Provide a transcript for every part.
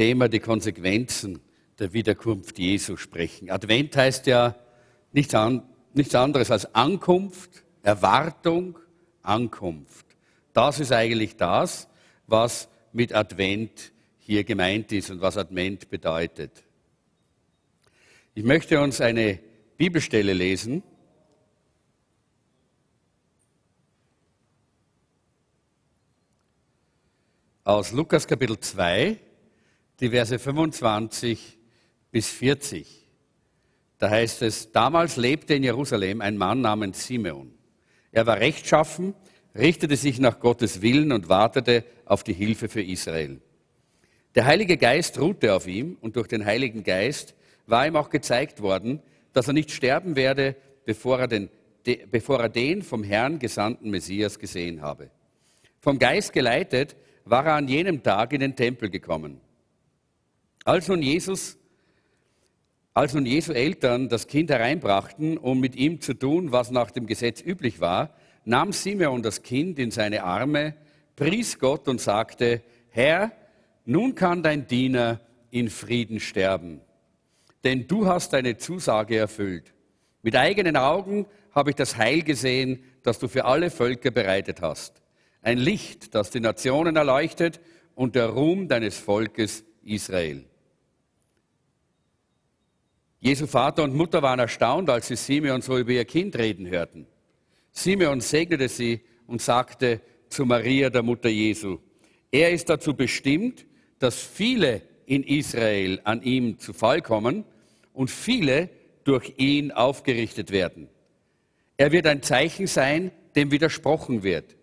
Thema die Konsequenzen der Wiederkunft Jesu sprechen. Advent heißt ja nichts, an, nichts anderes als Ankunft, Erwartung, Ankunft. Das ist eigentlich das, was mit Advent hier gemeint ist und was Advent bedeutet. Ich möchte uns eine Bibelstelle lesen. Aus Lukas Kapitel 2, die Verse 25 bis 40. Da heißt es, damals lebte in Jerusalem ein Mann namens Simeon. Er war rechtschaffen, richtete sich nach Gottes Willen und wartete auf die Hilfe für Israel. Der Heilige Geist ruhte auf ihm und durch den Heiligen Geist war ihm auch gezeigt worden, dass er nicht sterben werde, bevor er den, de, bevor er den vom Herrn gesandten Messias gesehen habe. Vom Geist geleitet war er an jenem Tag in den Tempel gekommen. Als nun Jesus, als nun Jesu Eltern das Kind hereinbrachten, um mit ihm zu tun, was nach dem Gesetz üblich war, nahm Simeon das Kind in seine Arme, pries Gott und sagte, Herr, nun kann dein Diener in Frieden sterben, denn du hast deine Zusage erfüllt. Mit eigenen Augen habe ich das Heil gesehen, das du für alle Völker bereitet hast. Ein Licht, das die Nationen erleuchtet und der Ruhm deines Volkes Israel. Jesu Vater und Mutter waren erstaunt, als sie Simeon so über ihr Kind reden hörten. Simeon segnete sie und sagte zu Maria, der Mutter Jesu, er ist dazu bestimmt, dass viele in Israel an ihm zu Fall kommen und viele durch ihn aufgerichtet werden. Er wird ein Zeichen sein, dem widersprochen wird,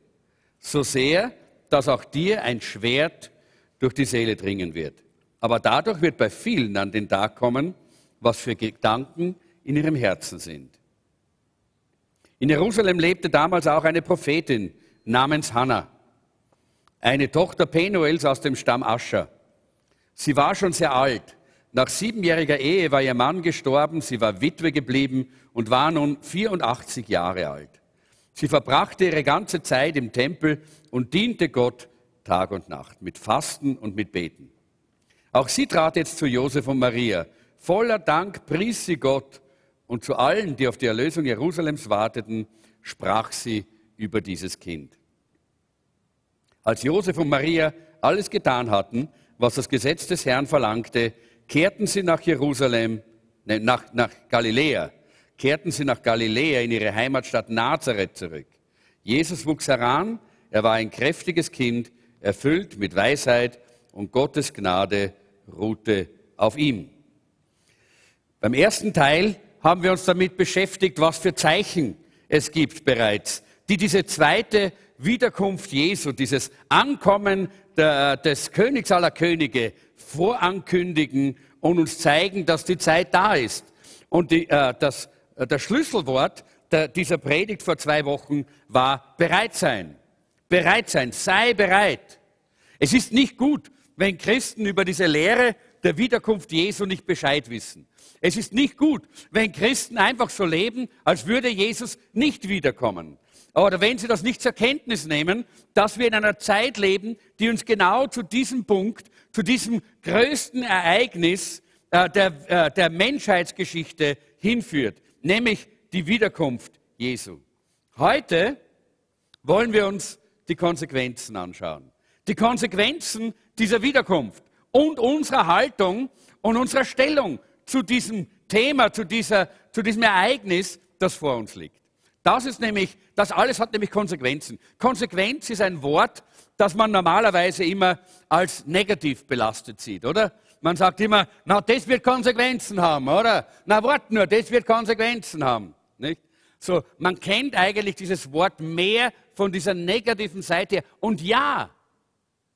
so sehr, dass auch dir ein Schwert durch die Seele dringen wird. Aber dadurch wird bei vielen an den Tag kommen, was für Gedanken in ihrem Herzen sind. In Jerusalem lebte damals auch eine Prophetin namens Hannah, eine Tochter Penuels aus dem Stamm Ascher. Sie war schon sehr alt. Nach siebenjähriger Ehe war ihr Mann gestorben, sie war Witwe geblieben und war nun 84 Jahre alt. Sie verbrachte ihre ganze Zeit im Tempel und diente Gott Tag und Nacht mit Fasten und mit Beten. Auch sie trat jetzt zu Josef und Maria. Voller Dank pries sie Gott und zu allen, die auf die Erlösung Jerusalems warteten, sprach sie über dieses Kind. Als Josef und Maria alles getan hatten, was das Gesetz des Herrn verlangte, kehrten sie nach Jerusalem, ne, nach, nach Galiläa, kehrten sie nach Galiläa in ihre Heimatstadt Nazareth zurück. Jesus wuchs heran, er war ein kräftiges Kind, erfüllt mit Weisheit und Gottes Gnade ruhte auf ihm. Beim ersten Teil haben wir uns damit beschäftigt, was für Zeichen es gibt bereits, die diese zweite Wiederkunft Jesu, dieses Ankommen der, des Königs aller Könige vorankündigen und uns zeigen, dass die Zeit da ist. Und die, äh, das, äh, das Schlüsselwort der, dieser Predigt vor zwei Wochen war bereit sein. Bereit sein, sei bereit. Es ist nicht gut, wenn Christen über diese Lehre der Wiederkunft Jesu nicht Bescheid wissen. Es ist nicht gut, wenn Christen einfach so leben, als würde Jesus nicht wiederkommen. Oder wenn sie das nicht zur Kenntnis nehmen, dass wir in einer Zeit leben, die uns genau zu diesem Punkt, zu diesem größten Ereignis äh, der, äh, der Menschheitsgeschichte hinführt, nämlich die Wiederkunft Jesu. Heute wollen wir uns die Konsequenzen anschauen. Die Konsequenzen dieser Wiederkunft und unserer Haltung und unserer Stellung zu diesem Thema, zu, dieser, zu diesem Ereignis, das vor uns liegt. Das ist nämlich, das alles hat nämlich Konsequenzen. Konsequenz ist ein Wort, das man normalerweise immer als negativ belastet sieht, oder? Man sagt immer, na, das wird Konsequenzen haben, oder? Na, wart nur, das wird Konsequenzen haben, nicht? So, man kennt eigentlich dieses Wort mehr von dieser negativen Seite her. Und ja,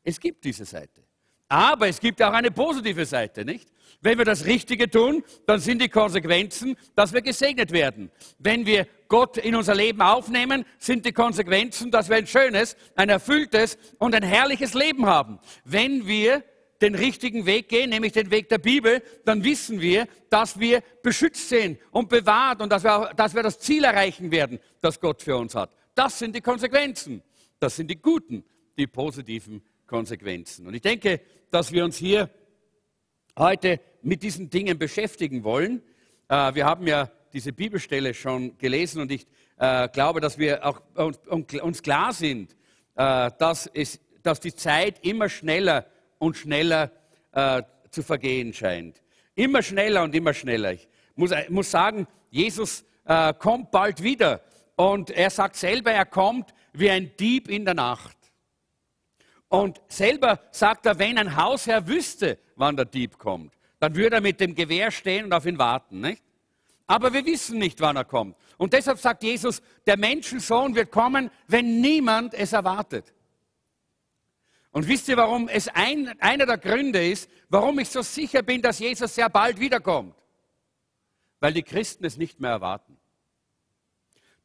es gibt diese Seite. Aber es gibt auch eine positive Seite, nicht? Wenn wir das Richtige tun, dann sind die Konsequenzen, dass wir gesegnet werden. Wenn wir Gott in unser Leben aufnehmen, sind die Konsequenzen, dass wir ein schönes, ein erfülltes und ein herrliches Leben haben. Wenn wir den richtigen Weg gehen, nämlich den Weg der Bibel, dann wissen wir, dass wir beschützt sind und bewahrt und dass wir, auch, dass wir das Ziel erreichen werden, das Gott für uns hat. Das sind die Konsequenzen. Das sind die guten, die positiven Konsequenzen. Und ich denke, dass wir uns hier heute mit diesen Dingen beschäftigen wollen. Äh, wir haben ja diese Bibelstelle schon gelesen und ich äh, glaube, dass wir auch uns klar sind, äh, dass, es, dass die Zeit immer schneller und schneller zu vergehen scheint. Immer schneller und immer schneller. Ich muss, muss sagen, Jesus kommt bald wieder und er sagt selber, er kommt wie ein Dieb in der Nacht. Und selber sagt er, wenn ein Hausherr wüsste, wann der Dieb kommt, dann würde er mit dem Gewehr stehen und auf ihn warten. Nicht? Aber wir wissen nicht, wann er kommt. Und deshalb sagt Jesus, der Menschensohn wird kommen, wenn niemand es erwartet. Und wisst ihr, warum es ein, einer der Gründe ist, warum ich so sicher bin, dass Jesus sehr bald wiederkommt? Weil die Christen es nicht mehr erwarten.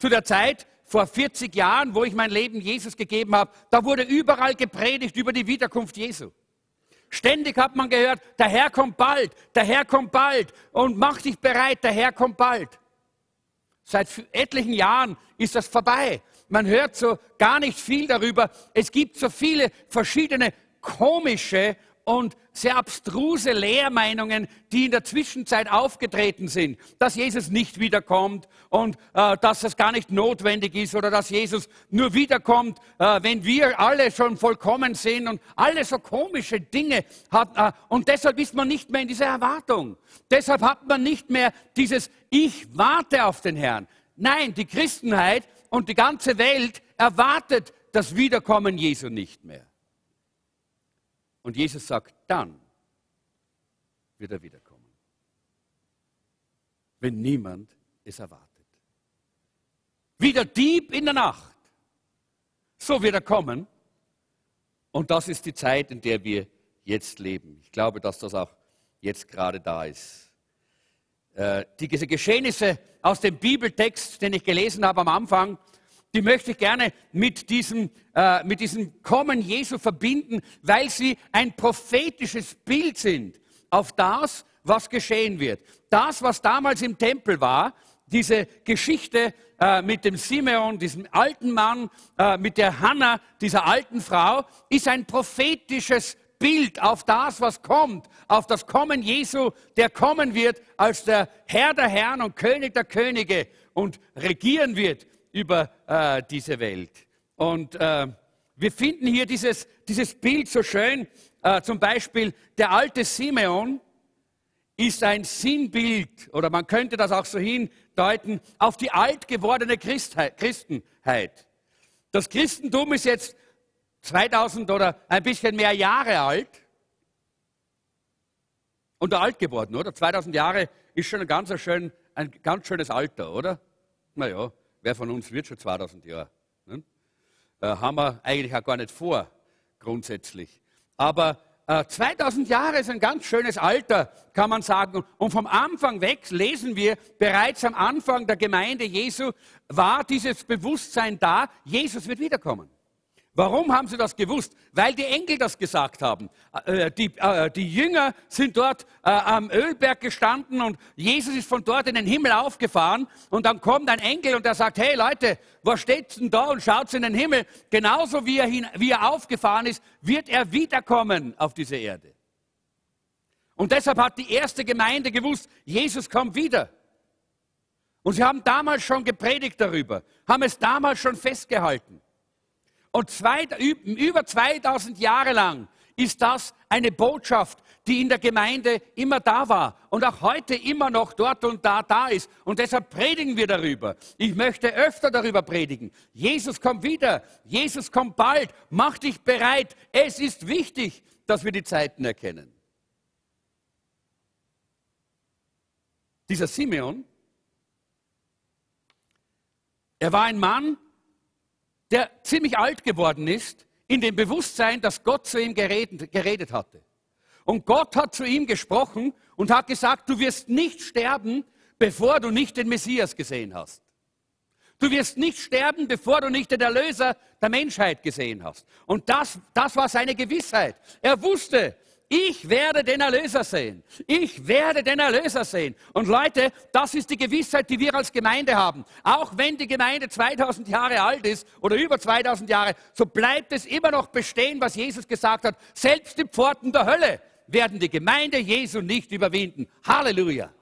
Zu der Zeit, vor 40 Jahren, wo ich mein Leben Jesus gegeben habe, da wurde überall gepredigt über die Wiederkunft Jesu. Ständig hat man gehört, der Herr kommt bald, der Herr kommt bald und mach dich bereit, der Herr kommt bald. Seit etlichen Jahren ist das vorbei. Man hört so gar nicht viel darüber. Es gibt so viele verschiedene komische und sehr abstruse Lehrmeinungen, die in der Zwischenzeit aufgetreten sind, dass Jesus nicht wiederkommt und äh, dass es gar nicht notwendig ist oder dass Jesus nur wiederkommt, äh, wenn wir alle schon vollkommen sind und alle so komische Dinge hat. Äh, und deshalb ist man nicht mehr in dieser Erwartung. Deshalb hat man nicht mehr dieses Ich warte auf den Herrn. Nein, die Christenheit und die ganze Welt erwartet das Wiederkommen Jesu nicht mehr. Und Jesus sagt, dann wird er wiederkommen. Wenn niemand es erwartet. Wie der Dieb in der Nacht. So wird er kommen. Und das ist die Zeit, in der wir jetzt leben. Ich glaube, dass das auch jetzt gerade da ist. Äh, diese Geschehnisse aus dem Bibeltext, den ich gelesen habe am Anfang, die möchte ich gerne mit diesem, äh, mit diesem Kommen Jesu verbinden, weil sie ein prophetisches Bild sind auf das, was geschehen wird. Das, was damals im Tempel war, diese Geschichte äh, mit dem Simeon, diesem alten Mann, äh, mit der Hannah, dieser alten Frau, ist ein prophetisches Bild auf das, was kommt, auf das Kommen Jesu, der kommen wird als der Herr der Herren und König der Könige und regieren wird über äh, diese Welt. Und äh, wir finden hier dieses, dieses Bild so schön. Äh, zum Beispiel der alte Simeon ist ein Sinnbild, oder man könnte das auch so hindeuten, auf die alt gewordene Christheit, Christenheit. Das Christentum ist jetzt 2000 oder ein bisschen mehr Jahre alt und alt geworden, oder? 2000 Jahre ist schon ein ganz, schön, ein ganz schönes Alter, oder? Naja, Wer von uns wird schon 2000 Jahre? Ne? Äh, haben wir eigentlich auch gar nicht vor, grundsätzlich. Aber äh, 2000 Jahre ist ein ganz schönes Alter, kann man sagen. Und vom Anfang weg lesen wir, bereits am Anfang der Gemeinde Jesu war dieses Bewusstsein da, Jesus wird wiederkommen. Warum haben sie das gewusst? Weil die Engel das gesagt haben. Äh, die, äh, die Jünger sind dort äh, am Ölberg gestanden und Jesus ist von dort in den Himmel aufgefahren und dann kommt ein Engel und der sagt, hey Leute, was steht denn da und schaut in den Himmel? Genauso wie er, hin, wie er aufgefahren ist, wird er wiederkommen auf diese Erde. Und deshalb hat die erste Gemeinde gewusst, Jesus kommt wieder. Und sie haben damals schon gepredigt darüber, haben es damals schon festgehalten. Und zwei, über 2000 Jahre lang ist das eine Botschaft, die in der Gemeinde immer da war und auch heute immer noch dort und da da ist. Und deshalb predigen wir darüber. Ich möchte öfter darüber predigen. Jesus kommt wieder. Jesus kommt bald. Mach dich bereit. Es ist wichtig, dass wir die Zeiten erkennen. Dieser Simeon, er war ein Mann, der ziemlich alt geworden ist, in dem Bewusstsein, dass Gott zu ihm geredet, geredet hatte. Und Gott hat zu ihm gesprochen und hat gesagt, du wirst nicht sterben, bevor du nicht den Messias gesehen hast. Du wirst nicht sterben, bevor du nicht den Erlöser der Menschheit gesehen hast. Und das, das war seine Gewissheit. Er wusste, ich werde den Erlöser sehen. Ich werde den Erlöser sehen. Und Leute, das ist die Gewissheit, die wir als Gemeinde haben. Auch wenn die Gemeinde 2000 Jahre alt ist oder über 2000 Jahre, so bleibt es immer noch bestehen, was Jesus gesagt hat. Selbst die Pforten der Hölle werden die Gemeinde Jesu nicht überwinden. Halleluja.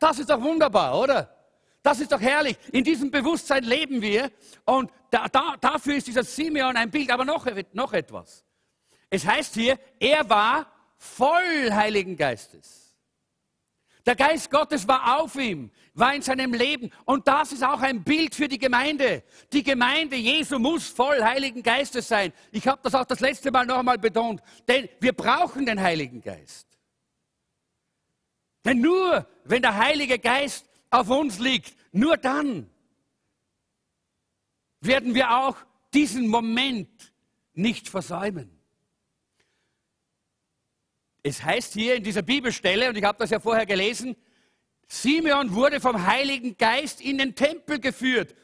Das ist doch wunderbar, oder? Das ist doch herrlich. In diesem Bewusstsein leben wir und da, da, dafür ist dieser Simeon ein Bild. Aber noch, noch etwas. Es heißt hier, er war voll Heiligen Geistes. Der Geist Gottes war auf ihm, war in seinem Leben. Und das ist auch ein Bild für die Gemeinde. Die Gemeinde Jesu muss voll Heiligen Geistes sein. Ich habe das auch das letzte Mal noch einmal betont. Denn wir brauchen den Heiligen Geist. Denn nur wenn der Heilige Geist auf uns liegt, nur dann werden wir auch diesen Moment nicht versäumen. Es heißt hier in dieser Bibelstelle, und ich habe das ja vorher gelesen, Simeon wurde vom Heiligen Geist in den Tempel geführt.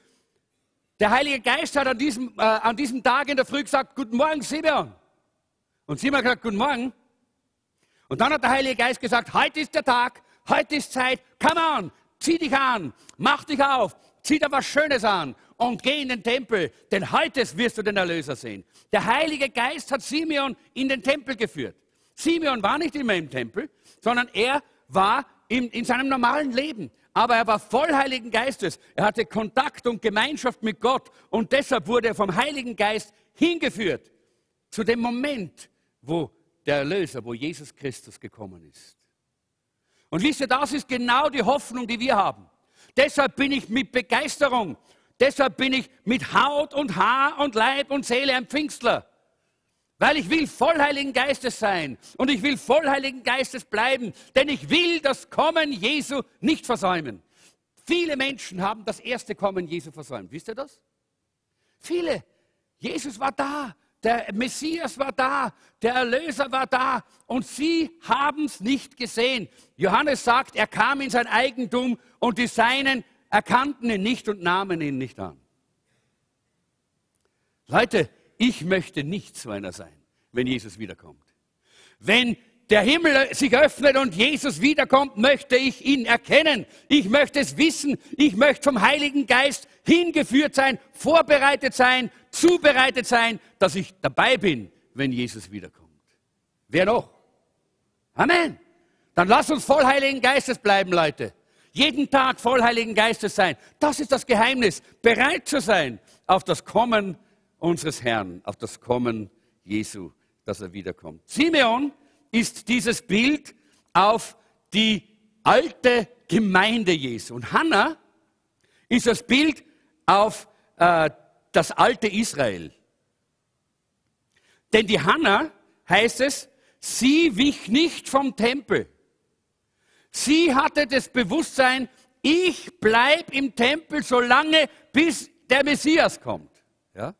Der Heilige Geist hat an diesem, äh, an diesem Tag in der Früh gesagt, guten Morgen Simeon. Und Simeon hat gesagt, guten Morgen. Und dann hat der Heilige Geist gesagt, heute ist der Tag, heute ist Zeit, come on, zieh dich an, mach dich auf, zieh dir was Schönes an und geh in den Tempel, denn heute wirst du den Erlöser sehen. Der Heilige Geist hat Simeon in den Tempel geführt. Simeon war nicht immer im Tempel, sondern er war in, in seinem normalen Leben. Aber er war voll Heiligen Geistes. Er hatte Kontakt und Gemeinschaft mit Gott. Und deshalb wurde er vom Heiligen Geist hingeführt zu dem Moment, wo der Erlöser, wo Jesus Christus gekommen ist. Und wisst ihr, das ist genau die Hoffnung, die wir haben. Deshalb bin ich mit Begeisterung, deshalb bin ich mit Haut und Haar und Leib und Seele ein Pfingstler. Weil ich will voll Heiligen Geistes sein und ich will voll Heiligen Geistes bleiben, denn ich will das Kommen Jesu nicht versäumen. Viele Menschen haben das erste Kommen Jesu versäumt. Wisst ihr das? Viele. Jesus war da, der Messias war da, der Erlöser war da und sie haben es nicht gesehen. Johannes sagt, er kam in sein Eigentum und die Seinen erkannten ihn nicht und nahmen ihn nicht an. Leute, ich möchte nicht so einer sein, wenn Jesus wiederkommt. Wenn der Himmel sich öffnet und Jesus wiederkommt, möchte ich ihn erkennen. Ich möchte es wissen. Ich möchte vom Heiligen Geist hingeführt sein, vorbereitet sein, zubereitet sein, dass ich dabei bin, wenn Jesus wiederkommt. Wer noch? Amen. Dann lass uns voll Heiligen Geistes bleiben, Leute. Jeden Tag voll Heiligen Geistes sein. Das ist das Geheimnis. Bereit zu sein auf das Kommen unseres Herrn, auf das Kommen Jesu, dass er wiederkommt. Simeon ist dieses Bild auf die alte Gemeinde Jesu. Und Hannah ist das Bild auf äh, das alte Israel. Denn die Hannah, heißt es, sie wich nicht vom Tempel. Sie hatte das Bewusstsein, ich bleibe im Tempel so lange, bis der Messias kommt. Ja?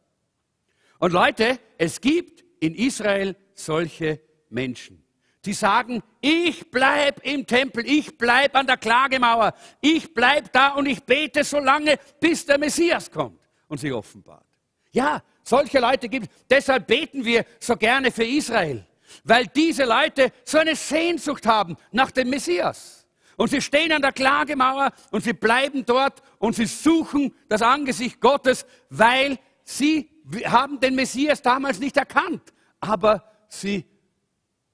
Und Leute, es gibt in Israel solche Menschen, die sagen, ich bleib im Tempel, ich bleib an der Klagemauer, ich bleib da und ich bete so lange, bis der Messias kommt und sich offenbart. Ja, solche Leute gibt es. Deshalb beten wir so gerne für Israel, weil diese Leute so eine Sehnsucht haben nach dem Messias. Und sie stehen an der Klagemauer und sie bleiben dort und sie suchen das Angesicht Gottes, weil sie haben den Messias damals nicht erkannt, aber sie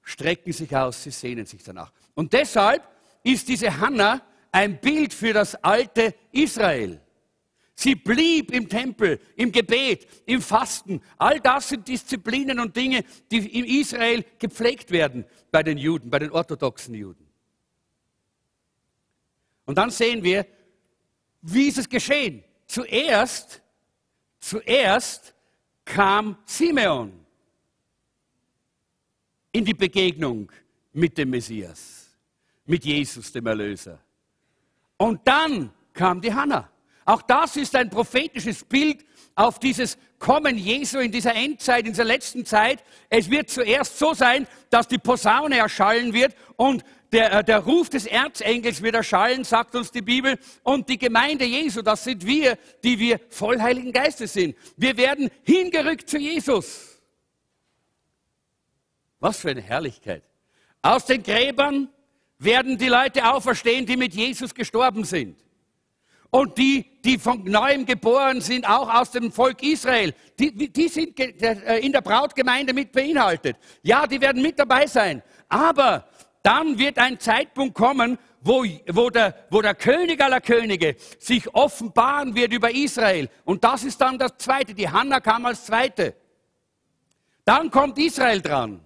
strecken sich aus, sie sehnen sich danach. Und deshalb ist diese Hannah ein Bild für das alte Israel. Sie blieb im Tempel, im Gebet, im Fasten. All das sind Disziplinen und Dinge, die in Israel gepflegt werden bei den Juden, bei den orthodoxen Juden. Und dann sehen wir, wie ist es geschehen? Zuerst, zuerst kam Simeon in die Begegnung mit dem Messias, mit Jesus, dem Erlöser. Und dann kam die Hannah. Auch das ist ein prophetisches Bild auf dieses Kommen Jesu in dieser Endzeit, in dieser letzten Zeit. Es wird zuerst so sein, dass die Posaune erschallen wird und der, äh, der Ruf des Erzengels wird erschallen, sagt uns die Bibel. Und die Gemeinde Jesu, das sind wir, die wir voll Heiligen Geistes sind. Wir werden hingerückt zu Jesus. Was für eine Herrlichkeit. Aus den Gräbern werden die Leute auferstehen, die mit Jesus gestorben sind. Und die, die von neuem geboren sind, auch aus dem Volk Israel, die, die sind äh, in der Brautgemeinde mit beinhaltet. Ja, die werden mit dabei sein. Aber dann wird ein Zeitpunkt kommen, wo, wo, der, wo der König aller Könige sich offenbaren wird über Israel. Und das ist dann das Zweite. Die Hanna kam als Zweite. Dann kommt Israel dran.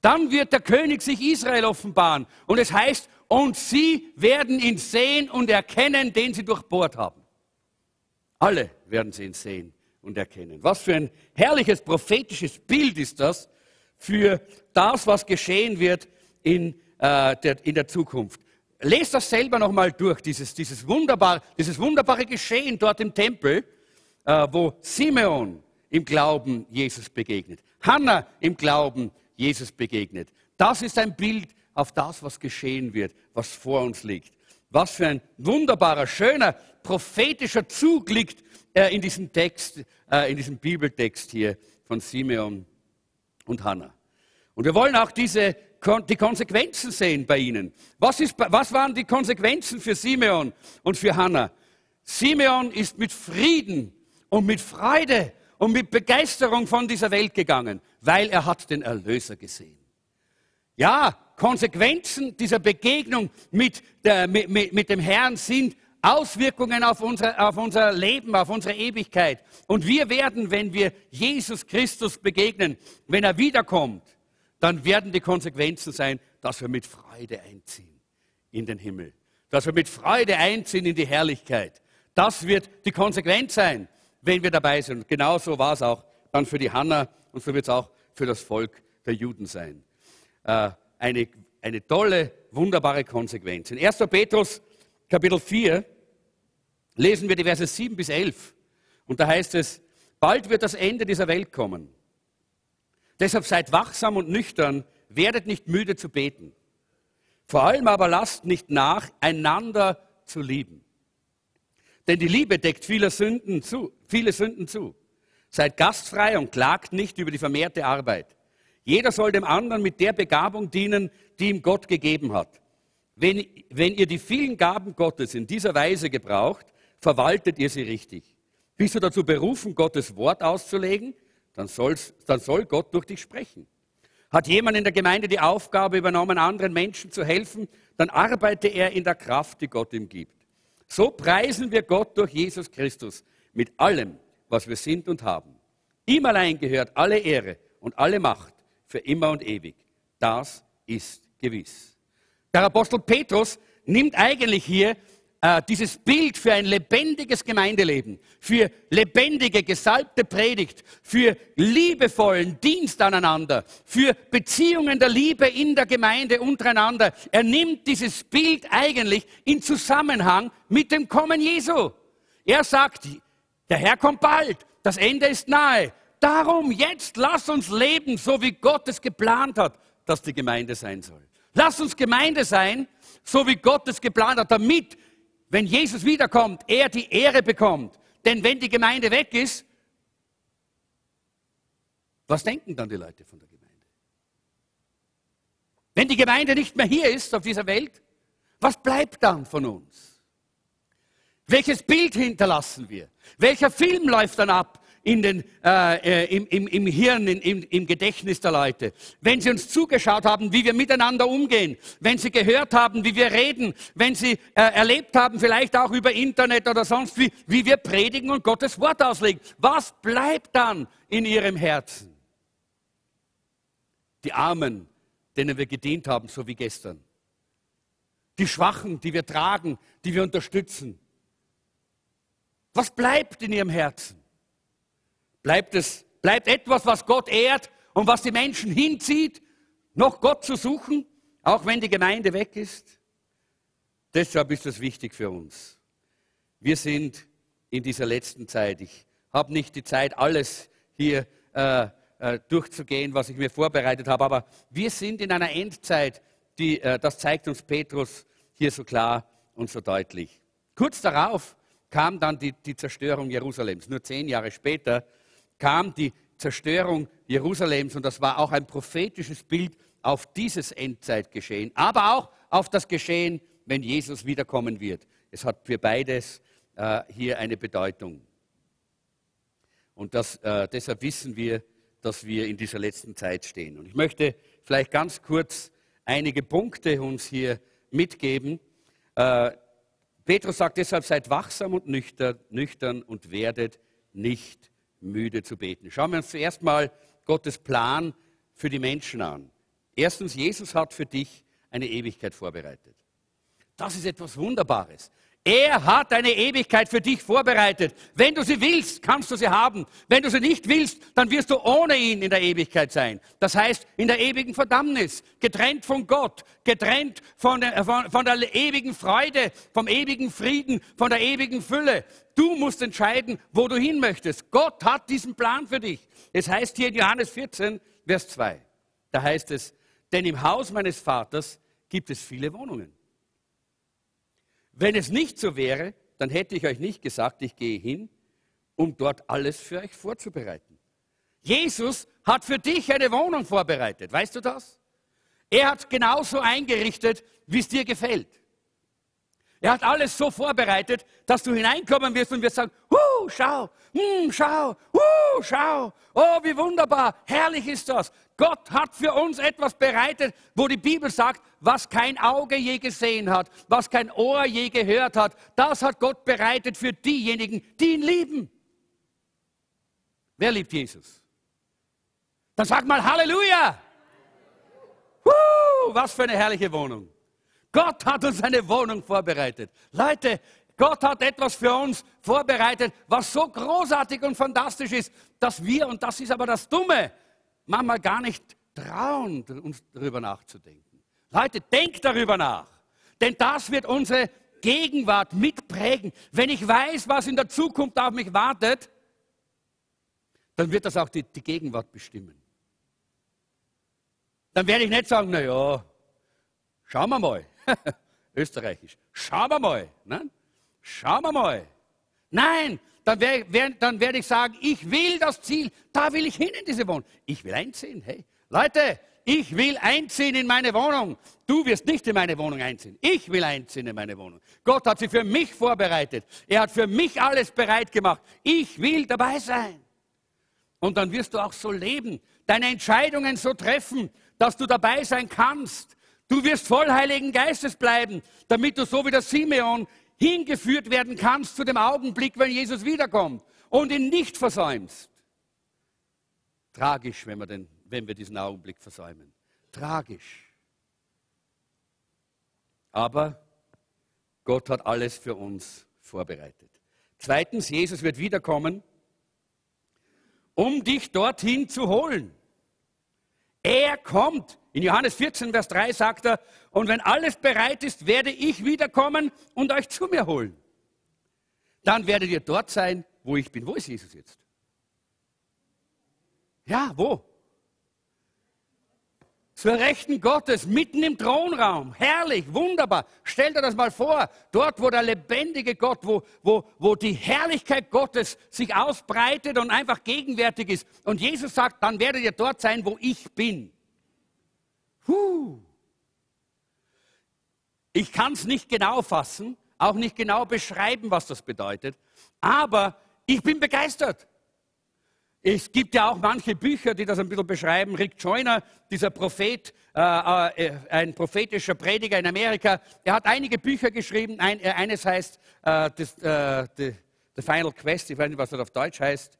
Dann wird der König sich Israel offenbaren. Und es heißt, und sie werden ihn sehen und erkennen, den sie durchbohrt haben. Alle werden sie ihn sehen und erkennen. Was für ein herrliches prophetisches Bild ist das für das, was geschehen wird in, äh, der, in der Zukunft. Lest das selber nochmal durch, dieses, dieses, wunderbar, dieses wunderbare Geschehen dort im Tempel, äh, wo Simeon im Glauben Jesus begegnet, Hannah im Glauben Jesus begegnet. Das ist ein Bild auf das, was geschehen wird, was vor uns liegt. Was für ein wunderbarer, schöner, prophetischer Zug liegt äh, in diesem Text, äh, in diesem Bibeltext hier von Simeon und Hannah. Und wir wollen auch diese, die Konsequenzen sehen bei ihnen. Was, ist, was waren die Konsequenzen für Simeon und für Hannah? Simeon ist mit Frieden und mit Freude und mit Begeisterung von dieser Welt gegangen, weil er hat den Erlöser gesehen. Ja, Konsequenzen dieser Begegnung mit, der, mit, mit, mit dem Herrn sind Auswirkungen auf unser, auf unser Leben, auf unsere Ewigkeit. Und wir werden, wenn wir Jesus Christus begegnen, wenn er wiederkommt, dann werden die Konsequenzen sein, dass wir mit Freude einziehen in den Himmel. Dass wir mit Freude einziehen in die Herrlichkeit. Das wird die Konsequenz sein, wenn wir dabei sind. Genauso war es auch dann für die Hanna und so wird es auch für das Volk der Juden sein. Äh, eine, eine tolle, wunderbare Konsequenz. In 1. Petrus Kapitel 4 lesen wir die Verse 7 bis 11. Und da heißt es, bald wird das Ende dieser Welt kommen. Deshalb seid wachsam und nüchtern, werdet nicht müde zu beten. Vor allem aber lasst nicht nach, einander zu lieben. Denn die Liebe deckt viele Sünden zu. Viele Sünden zu. Seid gastfrei und klagt nicht über die vermehrte Arbeit. Jeder soll dem anderen mit der Begabung dienen, die ihm Gott gegeben hat. Wenn, wenn ihr die vielen Gaben Gottes in dieser Weise gebraucht, verwaltet ihr sie richtig. Bist du dazu berufen, Gottes Wort auszulegen? Dann, dann soll Gott durch dich sprechen. Hat jemand in der Gemeinde die Aufgabe übernommen, anderen Menschen zu helfen, dann arbeite er in der Kraft, die Gott ihm gibt. So preisen wir Gott durch Jesus Christus mit allem, was wir sind und haben. Ihm allein gehört alle Ehre und alle Macht für immer und ewig. Das ist gewiss. Der Apostel Petrus nimmt eigentlich hier äh, dieses Bild für ein lebendiges Gemeindeleben, für lebendige, gesalbte Predigt, für liebevollen Dienst aneinander, für Beziehungen der Liebe in der Gemeinde untereinander. Er nimmt dieses Bild eigentlich in Zusammenhang mit dem Kommen Jesu. Er sagt, der Herr kommt bald, das Ende ist nahe. Darum jetzt lass uns leben, so wie Gott es geplant hat, dass die Gemeinde sein soll. Lass uns Gemeinde sein, so wie Gott es geplant hat, damit, wenn Jesus wiederkommt, er die Ehre bekommt. Denn wenn die Gemeinde weg ist, was denken dann die Leute von der Gemeinde? Wenn die Gemeinde nicht mehr hier ist auf dieser Welt, was bleibt dann von uns? Welches Bild hinterlassen wir? Welcher Film läuft dann ab? In den, äh, äh, im, im, im Hirn, im, im Gedächtnis der Leute. Wenn sie uns zugeschaut haben, wie wir miteinander umgehen, wenn sie gehört haben, wie wir reden, wenn sie äh, erlebt haben, vielleicht auch über Internet oder sonst wie, wie wir predigen und Gottes Wort auslegen. Was bleibt dann in ihrem Herzen? Die Armen, denen wir gedient haben, so wie gestern. Die Schwachen, die wir tragen, die wir unterstützen. Was bleibt in ihrem Herzen? Bleibt es, bleibt etwas, was Gott ehrt und was die Menschen hinzieht, noch Gott zu suchen, auch wenn die Gemeinde weg ist? Deshalb ist es wichtig für uns. Wir sind in dieser letzten Zeit. Ich habe nicht die Zeit, alles hier äh, äh, durchzugehen, was ich mir vorbereitet habe, aber wir sind in einer Endzeit, die, äh, das zeigt uns Petrus hier so klar und so deutlich. Kurz darauf kam dann die, die Zerstörung Jerusalems. Nur zehn Jahre später kam die Zerstörung Jerusalems und das war auch ein prophetisches Bild auf dieses Endzeitgeschehen, aber auch auf das Geschehen, wenn Jesus wiederkommen wird. Es hat für beides, äh, hier eine Bedeutung. Und das, äh, deshalb wissen wir, dass wir in dieser letzten Zeit stehen. Und ich möchte vielleicht ganz kurz einige Punkte uns hier mitgeben. Äh, Petrus sagt deshalb, seid wachsam und nüchtern, nüchtern und werdet nicht müde zu beten. Schauen wir uns zuerst mal Gottes Plan für die Menschen an. Erstens, Jesus hat für dich eine Ewigkeit vorbereitet. Das ist etwas Wunderbares. Er hat eine Ewigkeit für dich vorbereitet. Wenn du sie willst, kannst du sie haben. Wenn du sie nicht willst, dann wirst du ohne ihn in der Ewigkeit sein. Das heißt, in der ewigen Verdammnis, getrennt von Gott, getrennt von der, von, von der ewigen Freude, vom ewigen Frieden, von der ewigen Fülle. Du musst entscheiden, wo du hin möchtest. Gott hat diesen Plan für dich. Es heißt hier in Johannes 14, Vers 2. Da heißt es, denn im Haus meines Vaters gibt es viele Wohnungen. Wenn es nicht so wäre, dann hätte ich euch nicht gesagt, ich gehe hin, um dort alles für euch vorzubereiten. Jesus hat für dich eine Wohnung vorbereitet. Weißt du das? Er hat genauso eingerichtet, wie es dir gefällt. Er hat alles so vorbereitet, dass du hineinkommen wirst und wirst sagen, huh, schau, hm, schau, huh, schau, oh, wie wunderbar, herrlich ist das. Gott hat für uns etwas bereitet, wo die Bibel sagt, was kein Auge je gesehen hat, was kein Ohr je gehört hat, das hat Gott bereitet für diejenigen, die ihn lieben. Wer liebt Jesus? Dann sag mal Halleluja! Huh, was für eine herrliche Wohnung. Gott hat uns eine Wohnung vorbereitet. Leute, Gott hat etwas für uns vorbereitet, was so großartig und fantastisch ist, dass wir, und das ist aber das Dumme, manchmal gar nicht trauen, uns darüber nachzudenken. Leute, denkt darüber nach. Denn das wird unsere Gegenwart mitprägen. Wenn ich weiß, was in der Zukunft auf mich wartet, dann wird das auch die, die Gegenwart bestimmen. Dann werde ich nicht sagen, naja, schauen wir mal. Österreichisch. Schauen wir mal. Ne? Schauen wir mal. Nein, dann werde werd ich sagen, ich will das Ziel, da will ich hin in diese Wohnung. Ich will einziehen. Hey, Leute, ich will einziehen in meine Wohnung. Du wirst nicht in meine Wohnung einziehen. Ich will einziehen in meine Wohnung. Gott hat sie für mich vorbereitet. Er hat für mich alles bereit gemacht. Ich will dabei sein. Und dann wirst du auch so leben, deine Entscheidungen so treffen, dass du dabei sein kannst. Du wirst voll Heiligen Geistes bleiben, damit du so wie der Simeon hingeführt werden kannst zu dem Augenblick, wenn Jesus wiederkommt und ihn nicht versäumst. Tragisch, wenn wir, den, wenn wir diesen Augenblick versäumen. Tragisch. Aber Gott hat alles für uns vorbereitet. Zweitens, Jesus wird wiederkommen, um dich dorthin zu holen. Er kommt. In Johannes 14, Vers 3 sagt er, und wenn alles bereit ist, werde ich wiederkommen und euch zu mir holen. Dann werdet ihr dort sein, wo ich bin. Wo ist Jesus jetzt? Ja, wo? Zur Rechten Gottes, mitten im Thronraum. Herrlich, wunderbar. Stellt euch das mal vor. Dort, wo der lebendige Gott, wo, wo, wo die Herrlichkeit Gottes sich ausbreitet und einfach gegenwärtig ist. Und Jesus sagt, dann werdet ihr dort sein, wo ich bin. Puh. Ich kann es nicht genau fassen, auch nicht genau beschreiben, was das bedeutet. Aber ich bin begeistert. Es gibt ja auch manche Bücher, die das ein bisschen beschreiben. Rick Joyner, dieser Prophet, äh, äh, ein prophetischer Prediger in Amerika, er hat einige Bücher geschrieben. Ein, äh, eines heißt äh, das, äh, the, the, Final Quest, ich weiß nicht, was das auf Deutsch heißt.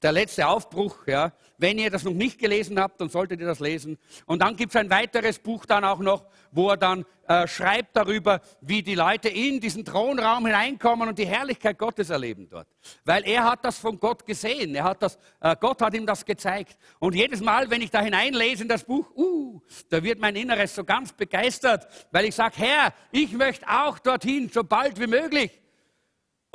Der letzte Aufbruch, ja. Wenn ihr das noch nicht gelesen habt, dann solltet ihr das lesen. Und dann gibt es ein weiteres Buch dann auch noch, wo er dann äh, schreibt darüber, wie die Leute in diesen Thronraum hineinkommen und die Herrlichkeit Gottes erleben dort. Weil er hat das von Gott gesehen. Er hat das, äh, Gott hat ihm das gezeigt. Und jedes Mal, wenn ich da hineinlese in das Buch, uh, da wird mein Inneres so ganz begeistert, weil ich sage, Herr, ich möchte auch dorthin, so bald wie möglich.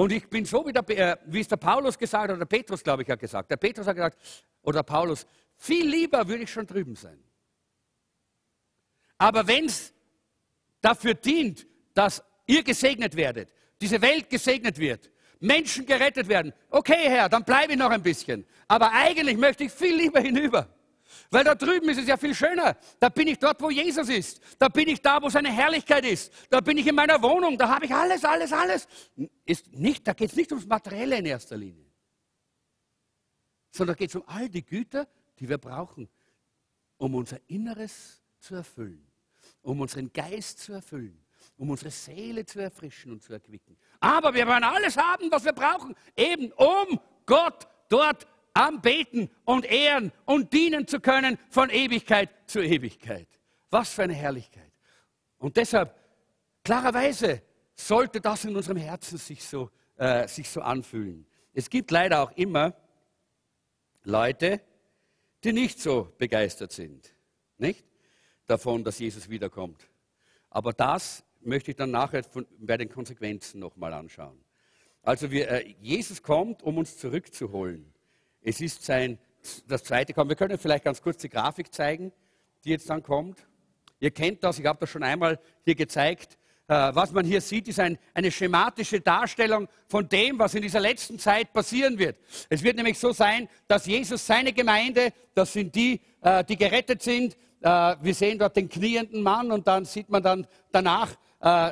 Und ich bin so wie, der, äh, wie es der Paulus gesagt hat, oder Petrus, glaube ich, hat gesagt. Der Petrus hat gesagt, oder Paulus, viel lieber würde ich schon drüben sein. Aber wenn es dafür dient, dass ihr gesegnet werdet, diese Welt gesegnet wird, Menschen gerettet werden, okay, Herr, dann bleibe ich noch ein bisschen. Aber eigentlich möchte ich viel lieber hinüber. Weil da drüben ist es ja viel schöner. Da bin ich dort, wo Jesus ist. Da bin ich da, wo seine Herrlichkeit ist. Da bin ich in meiner Wohnung. Da habe ich alles, alles, alles. Ist nicht, da geht es nicht ums Materielle in erster Linie. Sondern da geht es um all die Güter, die wir brauchen, um unser Inneres zu erfüllen. Um unseren Geist zu erfüllen. Um unsere Seele zu erfrischen und zu erquicken. Aber wir werden alles haben, was wir brauchen. Eben um Gott dort anbeten und ehren und dienen zu können von Ewigkeit zu Ewigkeit. Was für eine Herrlichkeit. Und deshalb, klarerweise, sollte das in unserem Herzen sich so, äh, sich so anfühlen. Es gibt leider auch immer Leute, die nicht so begeistert sind, nicht? Davon, dass Jesus wiederkommt. Aber das möchte ich dann nachher von, bei den Konsequenzen nochmal anschauen. Also wir, äh, Jesus kommt, um uns zurückzuholen. Es ist sein, das zweite kommt. Wir können vielleicht ganz kurz die Grafik zeigen, die jetzt dann kommt. Ihr kennt das, ich habe das schon einmal hier gezeigt. Äh, was man hier sieht, ist ein, eine schematische Darstellung von dem, was in dieser letzten Zeit passieren wird. Es wird nämlich so sein, dass Jesus seine Gemeinde, das sind die, äh, die gerettet sind, äh, wir sehen dort den knienden Mann und dann sieht man dann danach,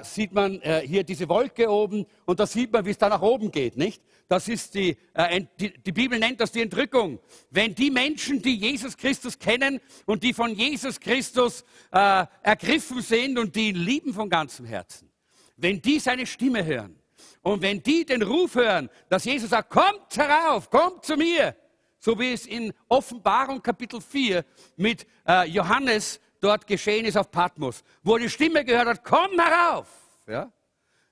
sieht man hier diese Wolke oben und da sieht man, wie es da nach oben geht, nicht? Das ist die, äh, die, die Bibel nennt das die Entrückung. Wenn die Menschen, die Jesus Christus kennen und die von Jesus Christus äh, ergriffen sind und die ihn lieben von ganzem Herzen, wenn die seine Stimme hören und wenn die den Ruf hören, dass Jesus sagt, kommt herauf, kommt zu mir, so wie es in Offenbarung Kapitel 4 mit äh, Johannes dort geschehen ist auf Patmos, wo die Stimme gehört hat, komm herauf. Ja?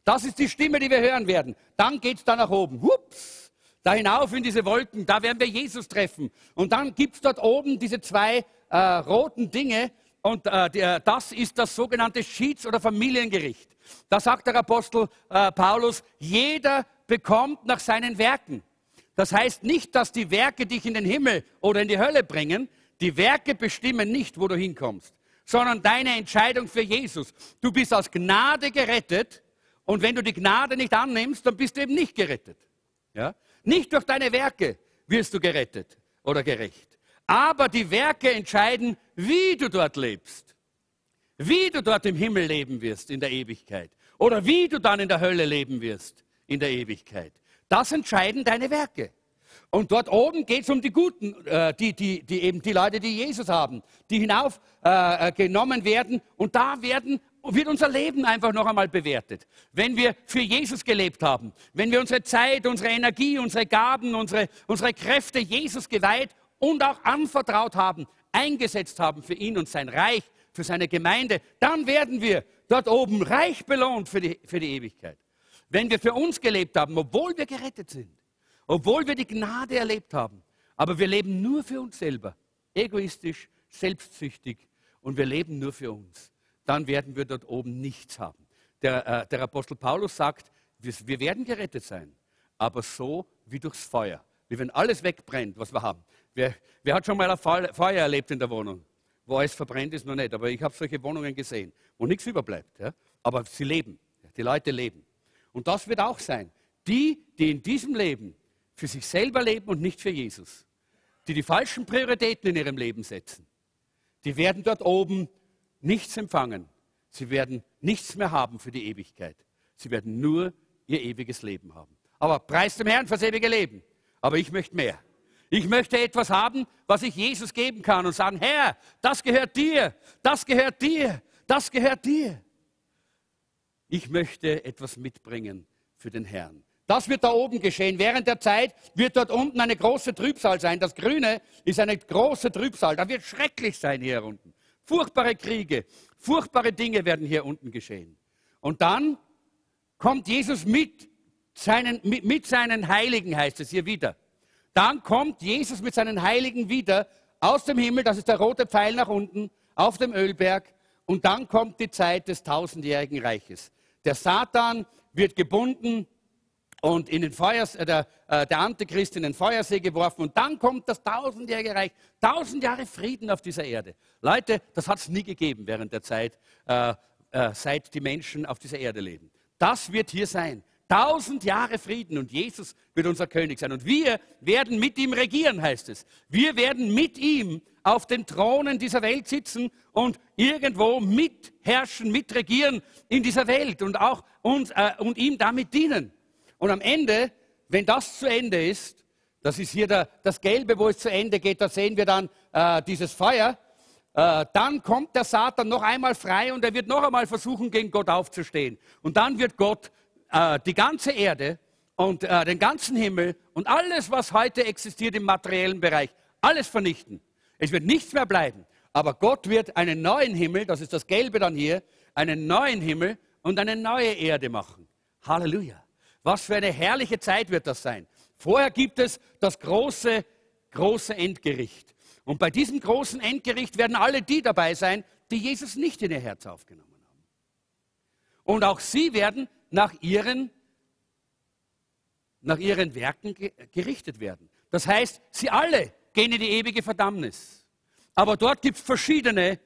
Das ist die Stimme, die wir hören werden. Dann geht es da nach oben. Hups, da hinauf in diese Wolken, da werden wir Jesus treffen. Und dann gibt es dort oben diese zwei äh, roten Dinge. Und äh, der, das ist das sogenannte Schieds- oder Familiengericht. Da sagt der Apostel äh, Paulus, jeder bekommt nach seinen Werken. Das heißt nicht, dass die Werke dich in den Himmel oder in die Hölle bringen. Die Werke bestimmen nicht, wo du hinkommst, sondern deine Entscheidung für Jesus. Du bist aus Gnade gerettet und wenn du die Gnade nicht annimmst, dann bist du eben nicht gerettet. Ja? Nicht durch deine Werke wirst du gerettet oder gerecht. Aber die Werke entscheiden, wie du dort lebst. Wie du dort im Himmel leben wirst in der Ewigkeit. Oder wie du dann in der Hölle leben wirst in der Ewigkeit. Das entscheiden deine Werke. Und dort oben geht es um die Guten, äh, die, die, die, eben die Leute, die Jesus haben, die hinaufgenommen äh, äh werden. Und da werden wird unser Leben einfach noch einmal bewertet. Wenn wir für Jesus gelebt haben, wenn wir unsere Zeit, unsere Energie, unsere Gaben, unsere, unsere Kräfte Jesus geweiht und auch anvertraut haben, eingesetzt haben für ihn und sein Reich, für seine Gemeinde, dann werden wir dort oben reich belohnt für die, für die Ewigkeit. Wenn wir für uns gelebt haben, obwohl wir gerettet sind, obwohl wir die Gnade erlebt haben, aber wir leben nur für uns selber, egoistisch, selbstsüchtig und wir leben nur für uns dann werden wir dort oben nichts haben. Der, äh, der Apostel Paulus sagt, wir, wir, werden gerettet sein, aber so wie durchs Feuer. Wie wenn alles wegbrennt, was wir haben. Wer, wer hat schon mal ein Feuer erlebt in der Wohnung? Wo alles verbrennt ist, noch nicht. Aber ich habe solche Wohnungen gesehen, wo nichts überbleibt. Ja? Aber sie leben. Die Leute leben. Und das wird auch sein. Die, die in diesem Leben für sich selber leben und nicht für Jesus, die die falschen Prioritäten in ihrem Leben setzen, die werden dort oben nichts empfangen. Sie werden nichts mehr haben für die Ewigkeit. Sie werden nur ihr ewiges Leben haben. Aber preis dem Herrn fürs ewige Leben. Aber ich möchte mehr. Ich möchte etwas haben, was ich Jesus geben kann und sagen, Herr, das gehört dir, das gehört dir, das gehört dir. Ich möchte etwas mitbringen für den Herrn. Das wird da oben geschehen. Während der Zeit wird dort unten eine große Trübsal sein. Das Grüne ist eine große Trübsal. Da wird schrecklich sein hier unten. Furchtbare Kriege, furchtbare Dinge werden hier unten geschehen. Und dann kommt Jesus mit seinen, mit, mit seinen Heiligen, heißt es hier wieder. Dann kommt Jesus mit seinen Heiligen wieder aus dem Himmel, das ist der rote Pfeil nach unten, auf dem Ölberg. Und dann kommt die Zeit des tausendjährigen Reiches. Der Satan wird gebunden und in den Feuers, äh, der, äh, der Antichrist in den Feuersee geworfen und dann kommt das tausendjährige Reich. Tausend Jahre Frieden auf dieser Erde. Leute, das hat es nie gegeben während der Zeit, äh, äh, seit die Menschen auf dieser Erde leben. Das wird hier sein. Tausend Jahre Frieden und Jesus wird unser König sein. Und wir werden mit ihm regieren, heißt es. Wir werden mit ihm auf den Thronen dieser Welt sitzen und irgendwo mitherrschen, mitregieren in dieser Welt und auch uns äh, und ihm damit dienen. Und am Ende, wenn das zu Ende ist, das ist hier der, das Gelbe, wo es zu Ende geht, da sehen wir dann äh, dieses Feuer, äh, dann kommt der Satan noch einmal frei und er wird noch einmal versuchen, gegen Gott aufzustehen. Und dann wird Gott äh, die ganze Erde und äh, den ganzen Himmel und alles, was heute existiert im materiellen Bereich, alles vernichten. Es wird nichts mehr bleiben. Aber Gott wird einen neuen Himmel, das ist das Gelbe dann hier, einen neuen Himmel und eine neue Erde machen. Halleluja. Was für eine herrliche Zeit wird das sein. Vorher gibt es das große, große Endgericht. Und bei diesem großen Endgericht werden alle die dabei sein, die Jesus nicht in ihr Herz aufgenommen haben. Und auch sie werden nach ihren, nach ihren Werken gerichtet werden. Das heißt, sie alle gehen in die ewige Verdammnis. Aber dort gibt es verschiedene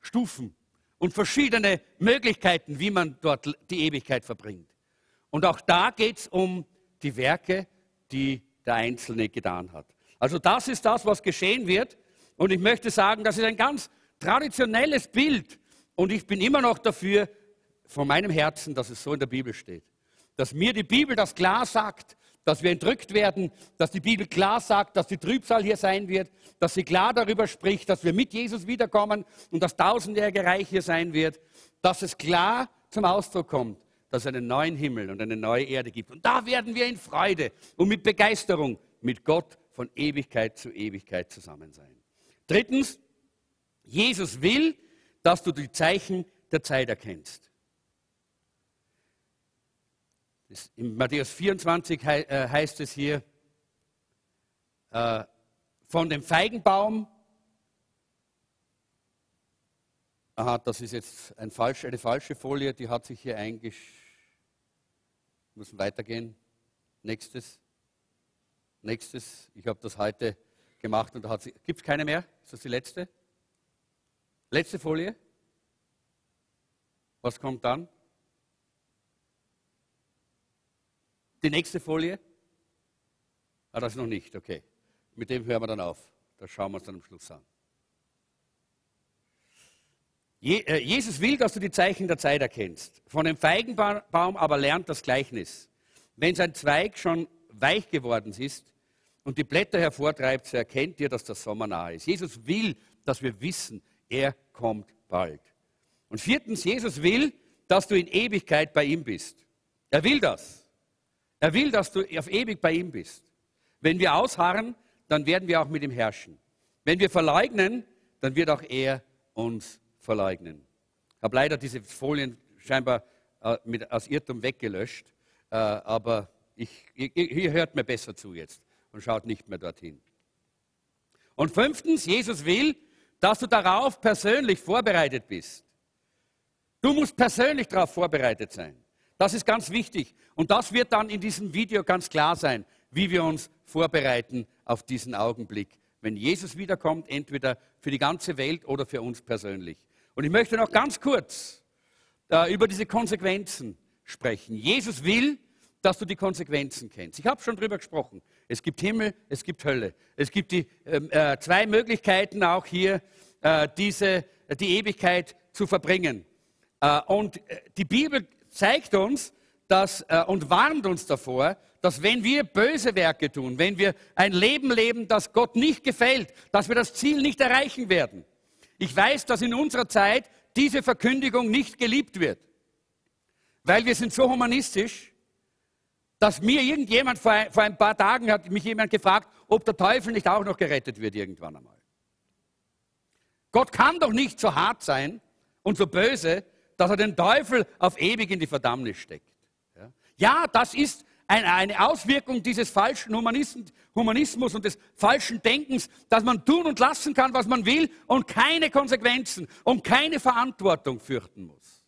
Stufen und verschiedene Möglichkeiten, wie man dort die Ewigkeit verbringt. Und auch da geht es um die Werke, die der Einzelne getan hat. Also das ist das, was geschehen wird. Und ich möchte sagen, das ist ein ganz traditionelles Bild. Und ich bin immer noch dafür, von meinem Herzen, dass es so in der Bibel steht. Dass mir die Bibel das klar sagt, dass wir entrückt werden, dass die Bibel klar sagt, dass die Trübsal hier sein wird, dass sie klar darüber spricht, dass wir mit Jesus wiederkommen und das tausendjährige Reich hier sein wird, dass es klar zum Ausdruck kommt, dass es einen neuen Himmel und eine neue Erde gibt. Und da werden wir in Freude und mit Begeisterung mit Gott von Ewigkeit zu Ewigkeit zusammen sein. Drittens, Jesus will, dass du die Zeichen der Zeit erkennst. In Matthäus 24 äh, heißt es hier, äh, von dem Feigenbaum, aha, das ist jetzt eine falsche Folie, die hat sich hier eingesch... Müssen weitergehen. Nächstes. Nächstes. Ich habe das heute gemacht und da. Gibt es keine mehr? Ist das die letzte? Letzte Folie. Was kommt dann? Die nächste Folie? Ah, das noch nicht, okay. Mit dem hören wir dann auf. Das schauen wir uns dann am Schluss an. Äh, Jesus will, dass du die Zeichen der Zeit erkennst. Von dem Feigenbaum aber lernt das Gleichnis. Wenn sein Zweig schon weich geworden ist und die Blätter hervortreibt, so erkennt ihr, dass der Sommer nahe ist. Jesus will, dass wir wissen, er kommt bald. Und viertens, Jesus will, dass du in Ewigkeit bei ihm bist. Er will das. Er will, dass du auf ewig bei ihm bist. Wenn wir ausharren, dann werden wir auch mit ihm herrschen. Wenn wir verleugnen, dann wird auch er uns verleugnen. Ich habe leider diese Folien scheinbar äh, mit, aus Irrtum weggelöscht, äh, aber ich, ihr, ihr hört mir besser zu jetzt und schaut nicht mehr dorthin. Und fünftens, Jesus will, dass du darauf persönlich vorbereitet bist. Du musst persönlich darauf vorbereitet sein. Das ist ganz wichtig. Und das wird dann in diesem Video ganz klar sein, wie wir uns vorbereiten auf diesen Augenblick, wenn Jesus wiederkommt, entweder für die ganze Welt oder für uns persönlich. Und ich möchte noch ganz kurz äh, über diese Konsequenzen sprechen. Jesus will, dass du die Konsequenzen kennst. Ich habe schon darüber gesprochen. Es gibt Himmel, es gibt Hölle. Es gibt die ähm, äh, zwei Möglichkeiten auch hier, äh, diese, die Ewigkeit zu verbringen. Äh, und äh, die Bibel zeigt uns dass, äh, und warnt uns davor, dass wenn wir böse Werke tun, wenn wir ein Leben leben, das Gott nicht gefällt, dass wir das Ziel nicht erreichen werden. Ich weiß, dass in unserer Zeit diese Verkündigung nicht geliebt wird, weil wir sind so humanistisch, dass mir irgendjemand vor ein, paar Tagen hat mich jemand gefragt, ob der Teufel nicht auch noch gerettet wird irgendwann einmal. Gott kann doch nicht so hart sein und so böse, dass er den Teufel auf ewig in die Verdammnis steckt. Ja das ist eine, Auswirkung dieses falschen Humanismus und des falschen Denkens, dass man tun und lassen kann, was man will und keine Konsequenzen und keine Verantwortung fürchten muss.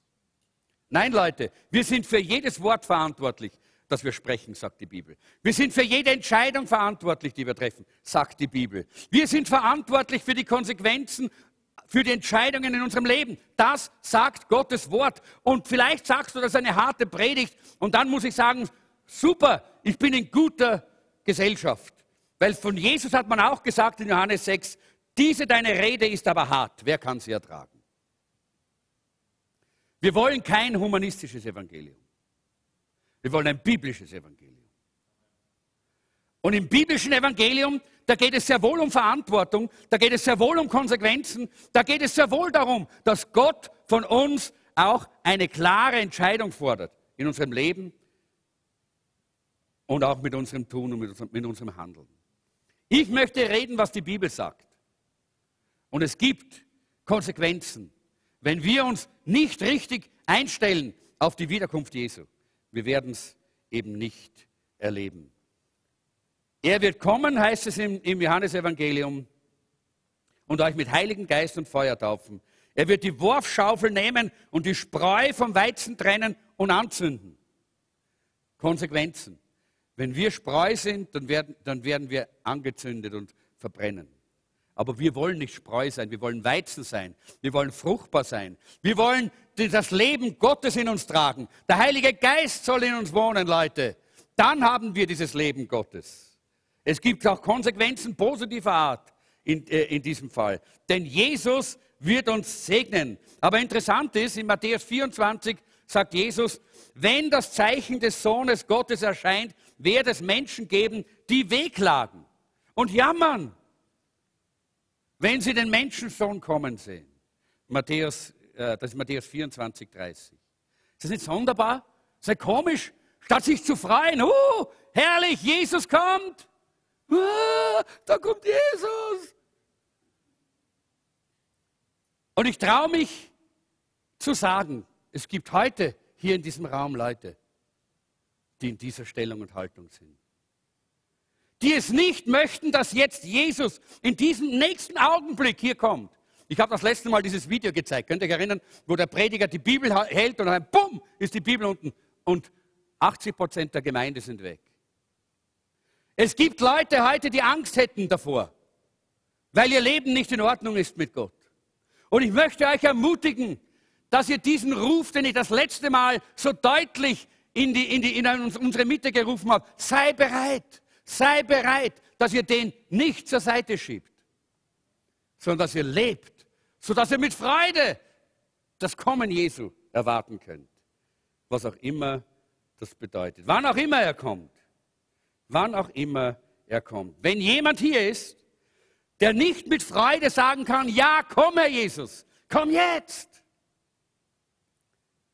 Nein, Leute, wir sind für jedes Wort verantwortlich, das wir sprechen, sagt die Bibel. Wir sind für jede Entscheidung verantwortlich, die wir treffen, sagt die Bibel. Wir sind verantwortlich für die Konsequenzen für die Entscheidungen in unserem Leben. Das sagt Gottes Wort. Und vielleicht sagst du, das ist eine harte Predigt. Und dann muss ich sagen, super, ich bin in guter Gesellschaft. Weil von Jesus hat man auch gesagt in Johannes 6, Diese deine Rede ist aber hart. Wer kann sie ertragen? Wir wollen kein humanistisches Evangelium. Wir wollen ein biblisches Evangelium. Und im biblischen Evangelium, da geht es sehr wohl um Verantwortung, da geht es sehr wohl um Konsequenzen, da geht es sehr wohl darum, dass Gott von uns auch eine klare Entscheidung fordert in unserem Leben und auch mit unserem Tun und mit unserem, mit unserem Handeln. Ich möchte reden, was die Bibel sagt. Und es gibt Konsequenzen, wenn wir uns nicht richtig einstellen auf die Wiederkunft Jesu. Wir werden es eben nicht erleben. Er wird kommen, heißt es im, im Johannesevangelium, und euch mit Heiligen Geist und Feuer taufen. Er wird die Wurfschaufel nehmen und die Spreu vom Weizen trennen und anzünden. Konsequenzen. Wenn wir Spreu sind, dann werden, dann werden wir angezündet und verbrennen. Aber wir wollen nicht Spreu sein, wir wollen Weizen sein, wir wollen fruchtbar sein, wir wollen das Leben Gottes in uns tragen. Der Heilige Geist soll in uns wohnen, Leute. Dann haben wir dieses Leben Gottes. Es gibt auch Konsequenzen positiver Art in, äh, in diesem Fall. Denn Jesus wird uns segnen. Aber interessant ist, in Matthäus 24 sagt Jesus, wenn das Zeichen des Sohnes Gottes erscheint, wird es Menschen geben, die wehklagen und jammern, wenn sie den Menschensohn kommen sehen. Matthäus, äh, das ist Matthäus 24, 30. Ist das nicht sonderbar? Ist das komisch? Statt sich zu freuen, uh, herrlich, Jesus kommt, Ah, da kommt Jesus. Und ich traue mich zu sagen, es gibt heute hier in diesem Raum Leute, die in dieser Stellung und Haltung sind. Die es nicht möchten, dass jetzt Jesus in diesem nächsten Augenblick hier kommt. Ich habe das letzte Mal dieses Video gezeigt. Könnt ihr euch erinnern, wo der Prediger die Bibel hält und dann, bumm, ist die Bibel unten und 80 Prozent der Gemeinde sind weg. Es gibt Leute heute, die Angst hätten davor, weil ihr Leben nicht in Ordnung ist mit Gott. Und ich möchte euch ermutigen, dass ihr diesen Ruf, den ich das letzte Mal so deutlich in, die, in, die, in unsere Mitte gerufen habe, sei bereit, sei bereit, dass ihr den nicht zur Seite schiebt, sondern dass ihr lebt, sodass ihr mit Freude das Kommen Jesu erwarten könnt. Was auch immer das bedeutet. Wann auch immer er kommt wann auch immer er kommt. Wenn jemand hier ist, der nicht mit Freude sagen kann, ja, komm Herr Jesus, komm jetzt,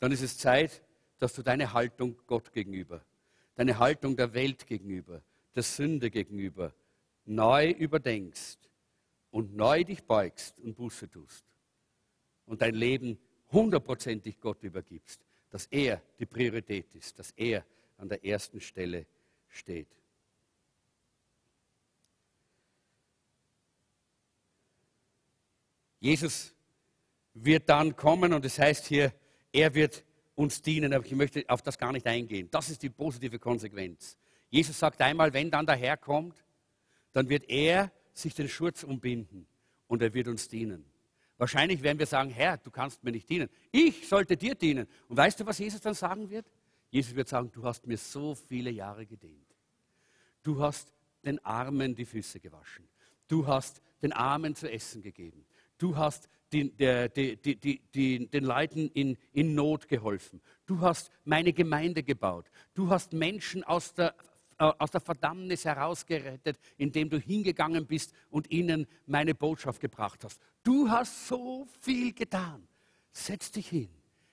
dann ist es Zeit, dass du deine Haltung Gott gegenüber, deine Haltung der Welt gegenüber, der Sünde gegenüber neu überdenkst und neu dich beugst und Buße tust und dein Leben hundertprozentig Gott übergibst, dass er die Priorität ist, dass er an der ersten Stelle steht. Jesus wird dann kommen und es heißt hier, er wird uns dienen, aber ich möchte auf das gar nicht eingehen. Das ist die positive Konsequenz. Jesus sagt einmal, wenn dann der Herr kommt, dann wird er sich den Schurz umbinden und er wird uns dienen. Wahrscheinlich werden wir sagen, Herr, du kannst mir nicht dienen. Ich sollte dir dienen. Und weißt du, was Jesus dann sagen wird? Jesus wird sagen, du hast mir so viele Jahre gedient. Du hast den Armen die Füße gewaschen. Du hast den Armen zu essen gegeben. Du hast den, der, die, die, die, den Leuten in, in Not geholfen. Du hast meine Gemeinde gebaut. Du hast Menschen aus der, äh, aus der Verdammnis herausgerettet, indem du hingegangen bist und ihnen meine Botschaft gebracht hast. Du hast so viel getan. Setz dich hin.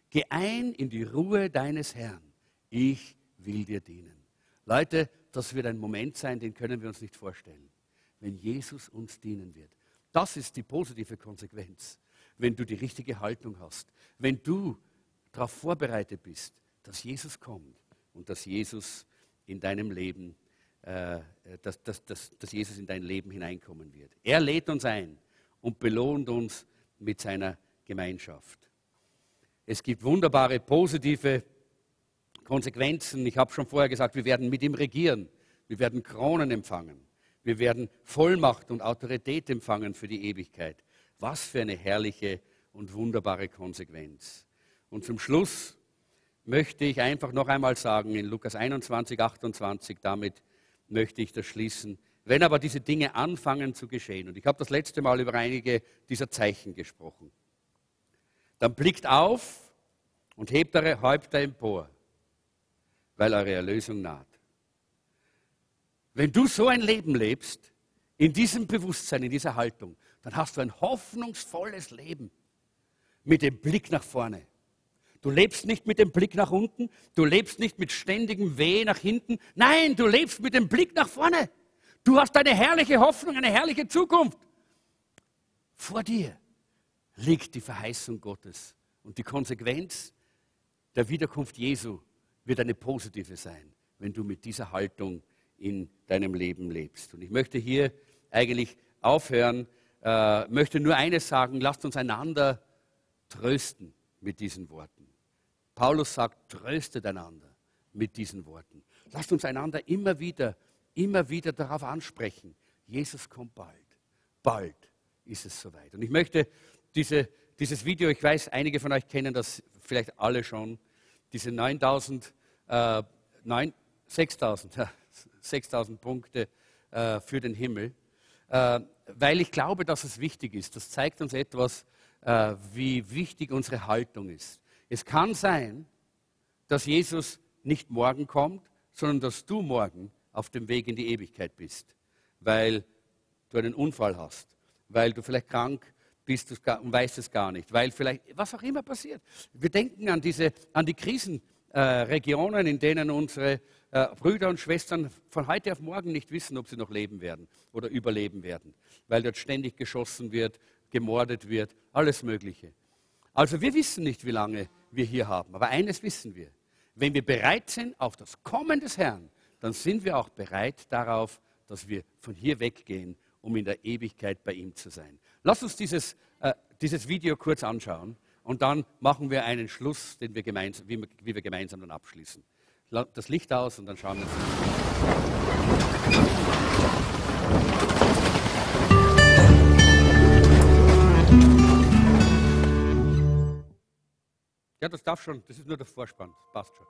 Geh ein in die Ruhe deines Herrn. Ich will dir dienen. Leute, das wird ein Moment sein, den können wir uns nicht vorstellen, wenn Jesus uns dienen wird. Das ist die positive Konsequenz, wenn du die richtige Haltung hast, wenn du darauf vorbereitet bist, dass Jesus kommt und dass Jesus in deinem Leben, äh, dass, dass, dass, dass Jesus in dein Leben hineinkommen wird. Er lädt uns ein und belohnt uns mit seiner Gemeinschaft. Es gibt wunderbare positive Konsequenzen. Ich habe schon vorher gesagt, wir werden mit ihm regieren. Wir werden Kronen empfangen. Wir werden Vollmacht und Autorität empfangen für die Ewigkeit. Was für eine herrliche und wunderbare Konsequenz. Und zum Schluss möchte ich einfach noch einmal sagen, in Lukas 21, 28, damit möchte ich das schließen, Wenn aber diese Dinge anfangen zu geschehen, und ich habe das letzte Mal über einige dieser Zeichen gesprochen, dann blickt auf und hebt eure Häupter empor, weil eure Erlösung naht. Wenn du so ein Leben lebst, in diesem Bewusstsein, in dieser Haltung, dann hast du ein hoffnungsvolles Leben mit dem Blick nach vorne. Du lebst nicht mit dem Blick nach unten, du lebst nicht mit ständigem Weh nach hinten. Nein, du lebst mit dem Blick nach vorne. Du hast eine herrliche Hoffnung, eine herrliche Zukunft. Vor dir liegt die Verheißung Gottes. Und die Konsequenz der Wiederkunft Jesu wird eine positive sein, wenn du mit dieser Haltung in deinem Leben lebst. Und ich möchte hier eigentlich aufhören, äh, möchte nur eines sagen, lasst uns einander trösten mit diesen Worten. Paulus sagt, tröstet einander mit diesen Worten. Lasst uns einander immer wieder, immer wieder darauf ansprechen. Jesus kommt bald. Bald ist es soweit. Und ich möchte diese, dieses Video, ich weiß, einige von euch kennen das vielleicht alle schon, diese 9000, äh, 6000, 6000 Punkte äh, für den Himmel, weil ich glaube, dass es wichtig ist. Das zeigt uns etwas, äh, wie wichtig unsere Haltung ist. Es kann sein, dass Jesus nicht morgen kommt, sondern dass du morgen auf dem Weg in die Ewigkeit bist, weil du einen Unfall hast, weil du vielleicht krank bist und weißt es gar nicht, weil vielleicht was auch immer passiert. Wir denken an, diese, an die Krisenregionen, äh, in denen unsere äh, Brüder und Schwestern von heute auf morgen nicht wissen, ob sie noch leben werden oder überleben werden, weil dort ständig geschossen wird, gemordet wird, alles Mögliche. Also wir wissen nicht, wie lange wir hier haben. Aber eines wissen wir. Wenn wir bereit sind auf das Kommen des Herrn, dann sind wir auch bereit darauf, dass wir von hier weggehen, um in der Ewigkeit bei ihm zu sein. Lass uns dieses, äh, dieses Video kurz anschauen und dann machen wir einen Schluss, den wir gemeinsam, wie, wir, wie wir gemeinsam dann abschließen. Das Licht aus und dann schauen wir uns. Ja, das darf schon, das ist nur der Vorspann, passt schon.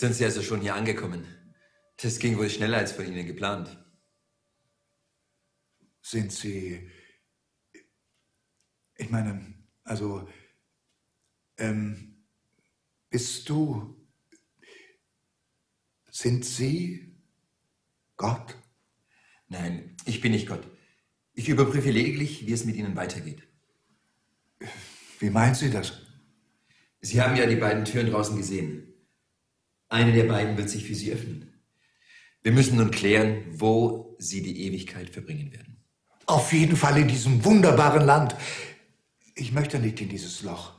Jetzt sind Sie also schon hier angekommen. Das ging wohl schneller als von Ihnen geplant. Sind Sie. Ich meine, also. Ähm, bist du. Sind Sie Gott? Nein, ich bin nicht Gott. Ich überprüfe lediglich, wie es mit Ihnen weitergeht. Wie meinen Sie das? Sie haben ja die beiden Türen draußen gesehen. Eine der beiden wird sich für Sie öffnen. Wir müssen nun klären, wo Sie die Ewigkeit verbringen werden. Auf jeden Fall in diesem wunderbaren Land. Ich möchte nicht in dieses Loch.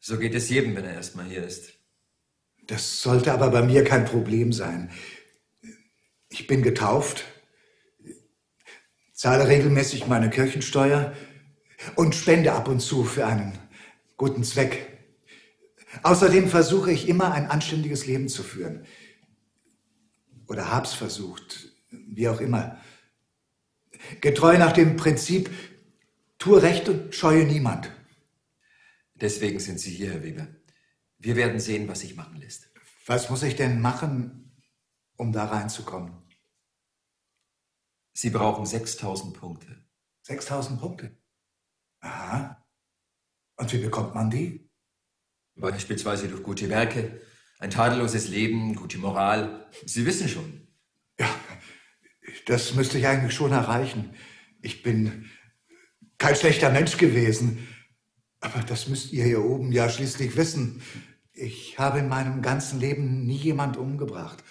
So geht es jedem, wenn er erstmal hier ist. Das sollte aber bei mir kein Problem sein. Ich bin getauft, zahle regelmäßig meine Kirchensteuer und spende ab und zu für einen guten Zweck. Außerdem versuche ich immer ein anständiges Leben zu führen. Oder hab's versucht, wie auch immer. Getreu nach dem Prinzip, tue Recht und scheue niemand. Deswegen sind Sie hier, Herr Weber. Wir werden sehen, was sich machen lässt. Was muss ich denn machen, um da reinzukommen? Sie brauchen 6000 Punkte. 6000 Punkte? Aha. Und wie bekommt man die? Beispielsweise durch gute Werke, ein tadelloses Leben, gute Moral. Sie wissen schon. Ja, das müsste ich eigentlich schon erreichen. Ich bin kein schlechter Mensch gewesen. Aber das müsst ihr hier oben ja schließlich wissen. Ich habe in meinem ganzen Leben nie jemand umgebracht.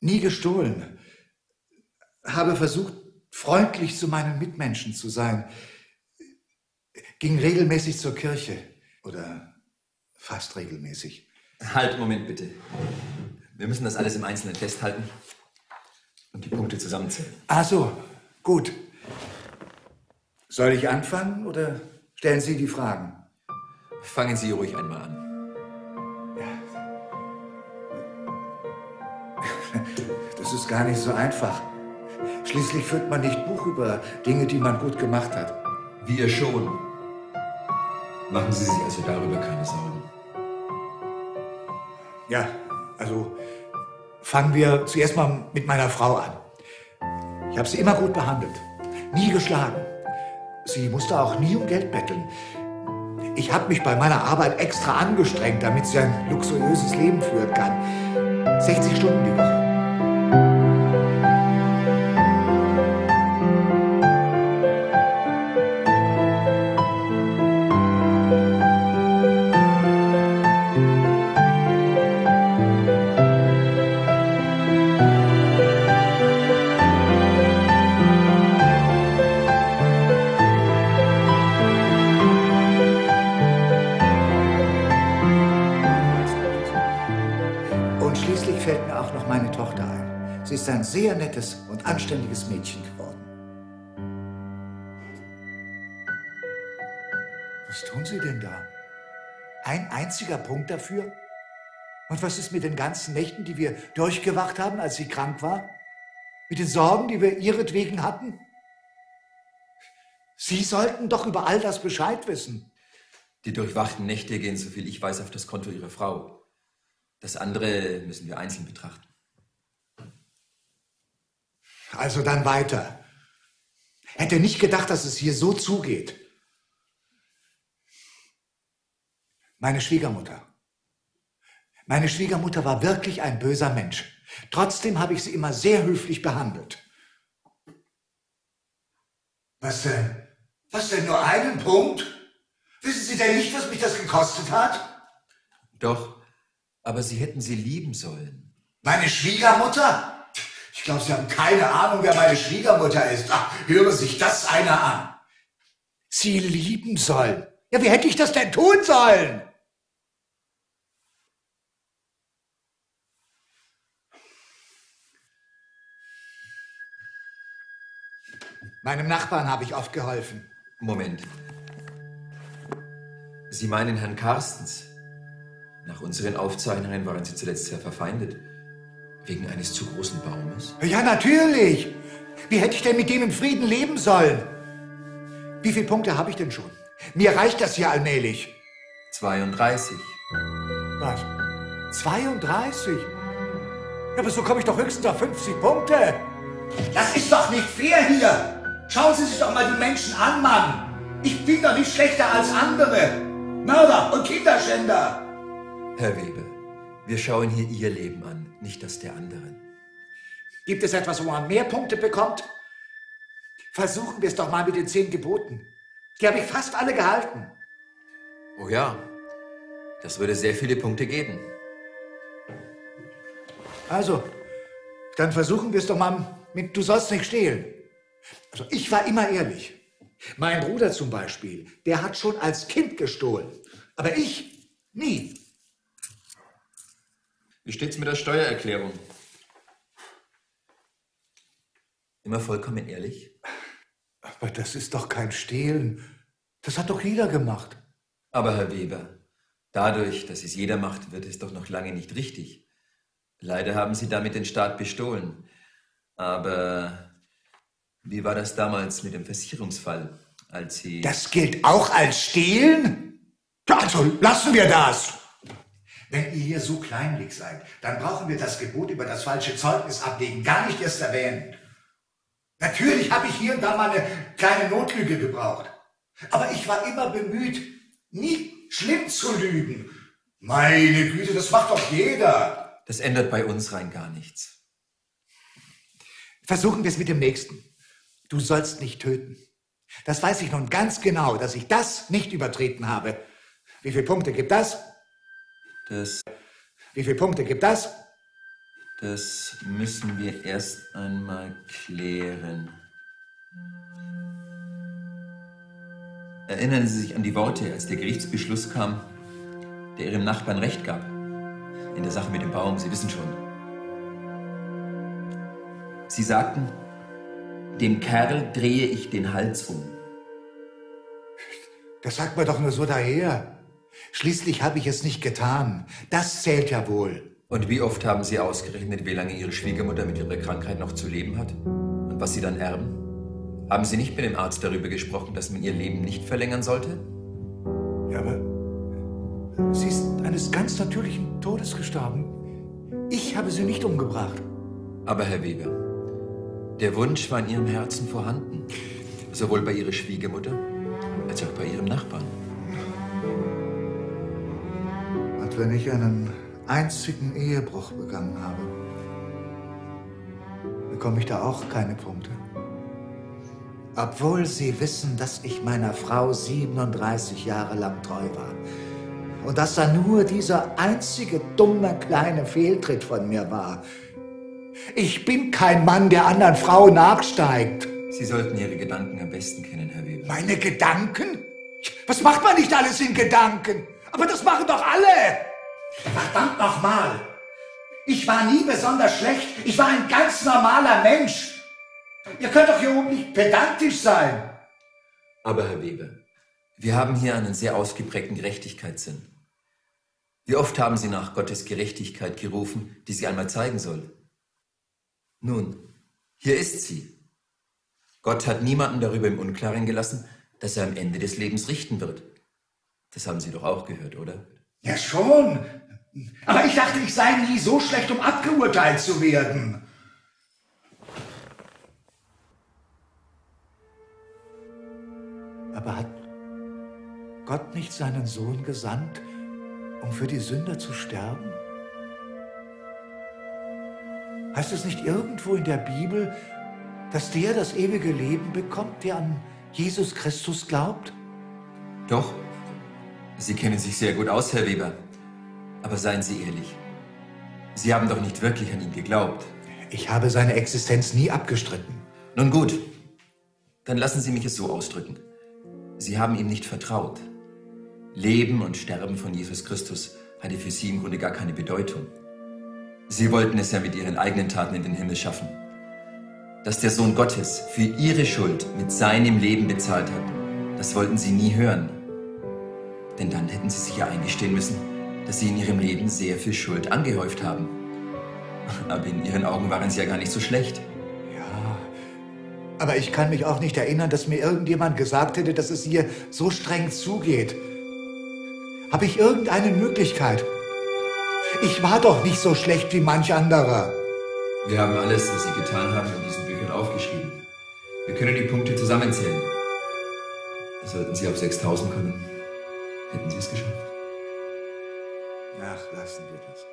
Nie gestohlen. Habe versucht, freundlich zu meinen Mitmenschen zu sein. Ging regelmäßig zur Kirche. Oder fast regelmäßig. Halt, Moment bitte. Wir müssen das alles im Einzelnen festhalten und die Punkte zusammenzählen. Ach so, gut. Soll ich anfangen oder stellen Sie die Fragen? Fangen Sie ruhig einmal an. Das ist gar nicht so einfach. Schließlich führt man nicht Buch über Dinge, die man gut gemacht hat. Wir schon. Machen Sie sich also darüber keine Sorgen. Ja, also fangen wir zuerst mal mit meiner Frau an. Ich habe sie immer gut behandelt, nie geschlagen. Sie musste auch nie um Geld betteln. Ich habe mich bei meiner Arbeit extra angestrengt, damit sie ein luxuriöses Leben führen kann. 60 Stunden die Woche. Schließlich fällt mir auch noch meine Tochter ein. Sie ist ein sehr nettes und anständiges Mädchen geworden. Was tun Sie denn da? Ein einziger Punkt dafür? Und was ist mit den ganzen Nächten, die wir durchgewacht haben, als sie krank war? Mit den Sorgen, die wir ihretwegen hatten? Sie sollten doch über all das Bescheid wissen. Die durchwachten Nächte gehen, soviel ich weiß, auf das Konto Ihrer Frau. Das andere müssen wir einzeln betrachten. Also dann weiter. Hätte nicht gedacht, dass es hier so zugeht. Meine Schwiegermutter. Meine Schwiegermutter war wirklich ein böser Mensch. Trotzdem habe ich sie immer sehr höflich behandelt. Was denn? Was denn nur einen Punkt? Wissen Sie denn nicht, was mich das gekostet hat? Doch, aber Sie hätten sie lieben sollen. Meine Schwiegermutter? Ich glaube, Sie haben keine Ahnung, wer meine Schwiegermutter ist. Ach, höre sich das einer an. Sie lieben sollen. Ja, wie hätte ich das denn tun sollen? Meinem Nachbarn habe ich oft geholfen. Moment. Sie meinen Herrn Carstens? Nach unseren Aufzeichnungen waren Sie zuletzt sehr verfeindet. Wegen eines zu großen Baumes? Ja, natürlich. Wie hätte ich denn mit dem in Frieden leben sollen? Wie viele Punkte habe ich denn schon? Mir reicht das ja allmählich. 32. Was? 32? Ja, aber so komme ich doch höchstens auf 50 Punkte. Das ist doch nicht fair hier. Schauen Sie sich doch mal die Menschen an, Mann. Ich bin doch nicht schlechter als andere. Mörder und Kinderschänder. Herr Weber, wir schauen hier Ihr Leben an, nicht das der anderen. Gibt es etwas, wo man mehr Punkte bekommt? Versuchen wir es doch mal mit den zehn Geboten. Die habe ich fast alle gehalten. Oh ja, das würde sehr viele Punkte geben. Also, dann versuchen wir es doch mal mit Du sollst nicht stehlen. Also, ich war immer ehrlich. Mein Bruder zum Beispiel, der hat schon als Kind gestohlen. Aber ich nie. Wie steht's mit der Steuererklärung? Immer vollkommen ehrlich? Aber das ist doch kein Stehlen. Das hat doch jeder gemacht. Aber Herr Weber, dadurch, dass es jeder macht, wird es doch noch lange nicht richtig. Leider haben Sie damit den Staat bestohlen. Aber wie war das damals mit dem Versicherungsfall, als Sie... Das gilt auch als Stehlen? Also lassen wir das. Wenn ihr hier so kleinlich seid, dann brauchen wir das Gebot über das falsche Zeugnis ablegen gar nicht erst erwähnen. Natürlich habe ich hier und da mal eine kleine Notlüge gebraucht. Aber ich war immer bemüht, nie schlimm zu lügen. Meine Güte, das macht doch jeder. Das ändert bei uns rein gar nichts. Versuchen wir es mit dem nächsten. Du sollst nicht töten. Das weiß ich nun ganz genau, dass ich das nicht übertreten habe. Wie viele Punkte gibt das? Das, Wie viele Punkte gibt das? das müssen wir erst einmal klären. Erinnern Sie sich an die Worte, als der Gerichtsbeschluss kam, der Ihrem Nachbarn Recht gab. In der Sache mit dem Baum, Sie wissen schon. Sie sagten, dem Kerl drehe ich den Hals um. Das sagt man doch nur so daher. Schließlich habe ich es nicht getan. Das zählt ja wohl. Und wie oft haben Sie ausgerechnet, wie lange Ihre Schwiegermutter mit ihrer Krankheit noch zu leben hat? Und was Sie dann erben? Haben Sie nicht mit dem Arzt darüber gesprochen, dass man Ihr Leben nicht verlängern sollte? Ja, aber sie ist eines ganz natürlichen Todes gestorben. Ich habe sie nicht umgebracht. Aber Herr Weber, der Wunsch war in Ihrem Herzen vorhanden. Sowohl bei Ihrer Schwiegermutter als auch bei Ihrem Nachbarn. Wenn ich einen einzigen Ehebruch begangen habe, bekomme ich da auch keine Punkte. Obwohl Sie wissen, dass ich meiner Frau 37 Jahre lang treu war. Und dass da nur dieser einzige dumme kleine Fehltritt von mir war. Ich bin kein Mann, der anderen Frau nachsteigt. Sie sollten Ihre Gedanken am besten kennen, Herr Weber. Meine Gedanken? Was macht man nicht alles in Gedanken? Aber das machen doch alle! Verdammt nochmal! Ich war nie besonders schlecht. Ich war ein ganz normaler Mensch. Ihr könnt doch hier oben nicht pedantisch sein. Aber Herr Weber, wir haben hier einen sehr ausgeprägten Gerechtigkeitssinn. Wie oft haben Sie nach Gottes Gerechtigkeit gerufen, die sie einmal zeigen soll? Nun, hier ist sie. Gott hat niemanden darüber im Unklaren gelassen, dass er am Ende des Lebens richten wird. Das haben Sie doch auch gehört, oder? Ja, schon. Aber ich dachte, ich sei nie so schlecht, um abgeurteilt zu werden. Aber hat Gott nicht seinen Sohn gesandt, um für die Sünder zu sterben? Heißt es nicht irgendwo in der Bibel, dass der das ewige Leben bekommt, der an Jesus Christus glaubt? Doch. Sie kennen sich sehr gut aus, Herr Weber. Aber seien Sie ehrlich. Sie haben doch nicht wirklich an ihn geglaubt. Ich habe seine Existenz nie abgestritten. Nun gut, dann lassen Sie mich es so ausdrücken. Sie haben ihm nicht vertraut. Leben und Sterben von Jesus Christus hatte für Sie im Grunde gar keine Bedeutung. Sie wollten es ja mit Ihren eigenen Taten in den Himmel schaffen. Dass der Sohn Gottes für Ihre Schuld mit seinem Leben bezahlt hat, das wollten Sie nie hören. Denn dann hätten Sie sich ja eingestehen müssen, dass Sie in Ihrem Leben sehr viel Schuld angehäuft haben. Aber in Ihren Augen waren Sie ja gar nicht so schlecht. Ja, aber ich kann mich auch nicht erinnern, dass mir irgendjemand gesagt hätte, dass es hier so streng zugeht. Habe ich irgendeine Möglichkeit, Ich war doch nicht so schlecht wie manch anderer. Wir haben alles, was Sie getan haben, in diesen Büchern aufgeschrieben. Wir können die Punkte zusammenzählen. Sollten Sie auf 6000 kommen, hätten Sie es geschafft. Ach, lassen wir das.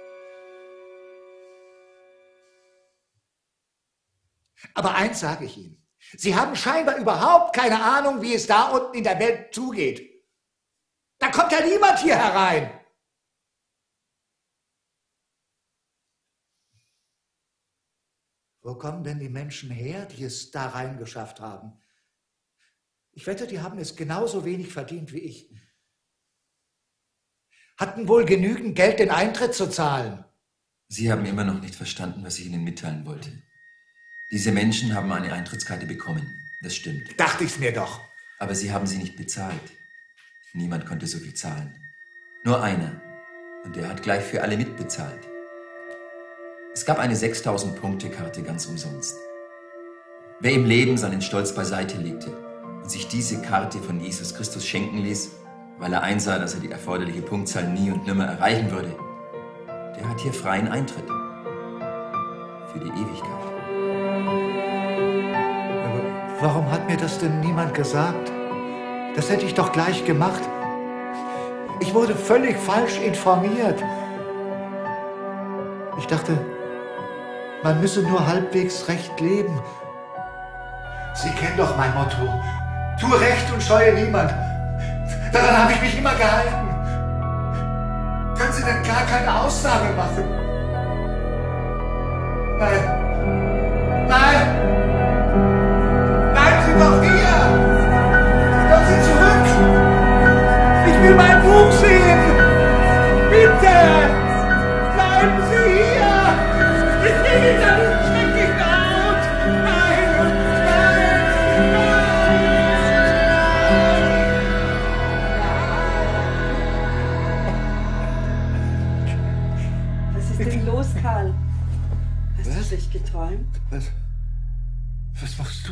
Aber eins sage ich Ihnen. Sie haben scheinbar überhaupt keine Ahnung, wie es da unten in der Welt zugeht. Da kommt ja niemand hier herein. Wo kommen denn die Menschen her, die es da reingeschafft haben? Ich wette, die haben es genauso wenig verdient wie ich. Hatten wohl genügend Geld, den Eintritt zu zahlen. Sie haben immer noch nicht verstanden, was ich Ihnen mitteilen wollte. Diese Menschen haben eine Eintrittskarte bekommen. Das stimmt. Dachte ich's mir doch. Aber sie haben sie nicht bezahlt. Niemand konnte so viel zahlen. Nur einer. Und der hat gleich für alle mitbezahlt. Es gab eine 6000-Punkte-Karte ganz umsonst. Wer im Leben seinen Stolz beiseite legte und sich diese Karte von Jesus Christus schenken ließ, weil er einsah, dass er die erforderliche Punktzahl nie und nimmer erreichen würde, der hat hier freien Eintritt. Für die Ewigkeit. Aber warum hat mir das denn niemand gesagt? Das hätte ich doch gleich gemacht. Ich wurde völlig falsch informiert. Ich dachte, man müsse nur halbwegs recht leben. Sie kennen doch mein Motto. Tu recht und scheue niemand. Daran habe ich mich immer gehalten. Können Sie denn gar keine Aussage machen? Nein. Nein! Bleiben Sie doch hier! Kommen Sie zurück! Ich will mein Buch sehen! Bitte!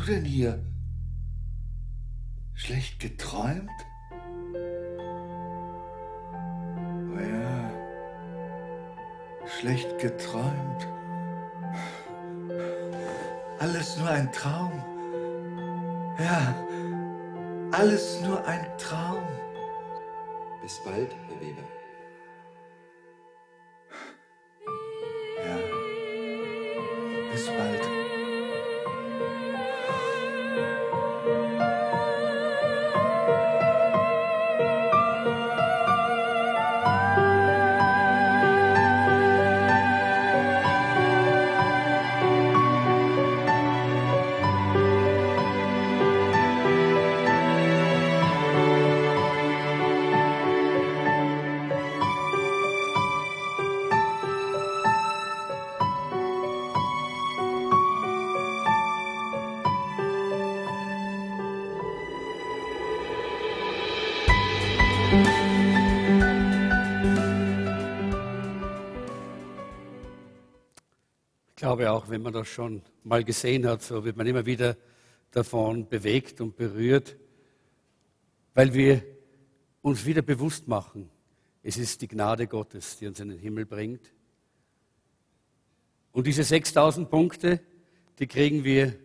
Denn hier? Schlecht geträumt? Oh ja, schlecht geträumt. Alles nur ein Traum. Ja, alles nur ein Traum. Bis bald, Herr Weber. Ja, bis bald. Glaube auch, wenn man das schon mal gesehen hat, so wird man immer wieder davon bewegt und berührt, weil wir uns wieder bewusst machen, es ist die Gnade Gottes, die uns in den Himmel bringt. Und diese 6000 Punkte, die kriegen wir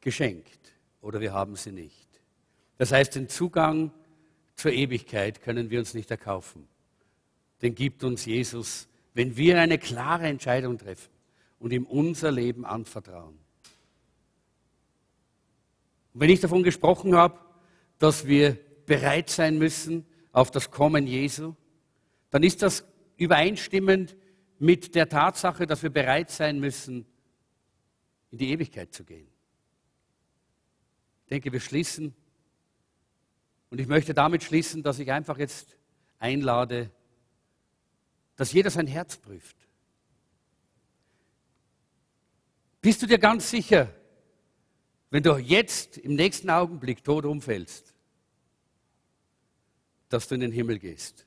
geschenkt oder wir haben sie nicht. Das heißt, den Zugang zur Ewigkeit können wir uns nicht erkaufen. Den gibt uns Jesus, wenn wir eine klare Entscheidung treffen und ihm unser Leben anvertrauen. Und wenn ich davon gesprochen habe, dass wir bereit sein müssen auf das Kommen Jesu, dann ist das übereinstimmend mit der Tatsache, dass wir bereit sein müssen, in die Ewigkeit zu gehen. Ich denke, wir schließen und ich möchte damit schließen, dass ich einfach jetzt einlade, dass jeder sein Herz prüft. Bist du dir ganz sicher, wenn du jetzt im nächsten Augenblick tot umfällst, dass du in den Himmel gehst?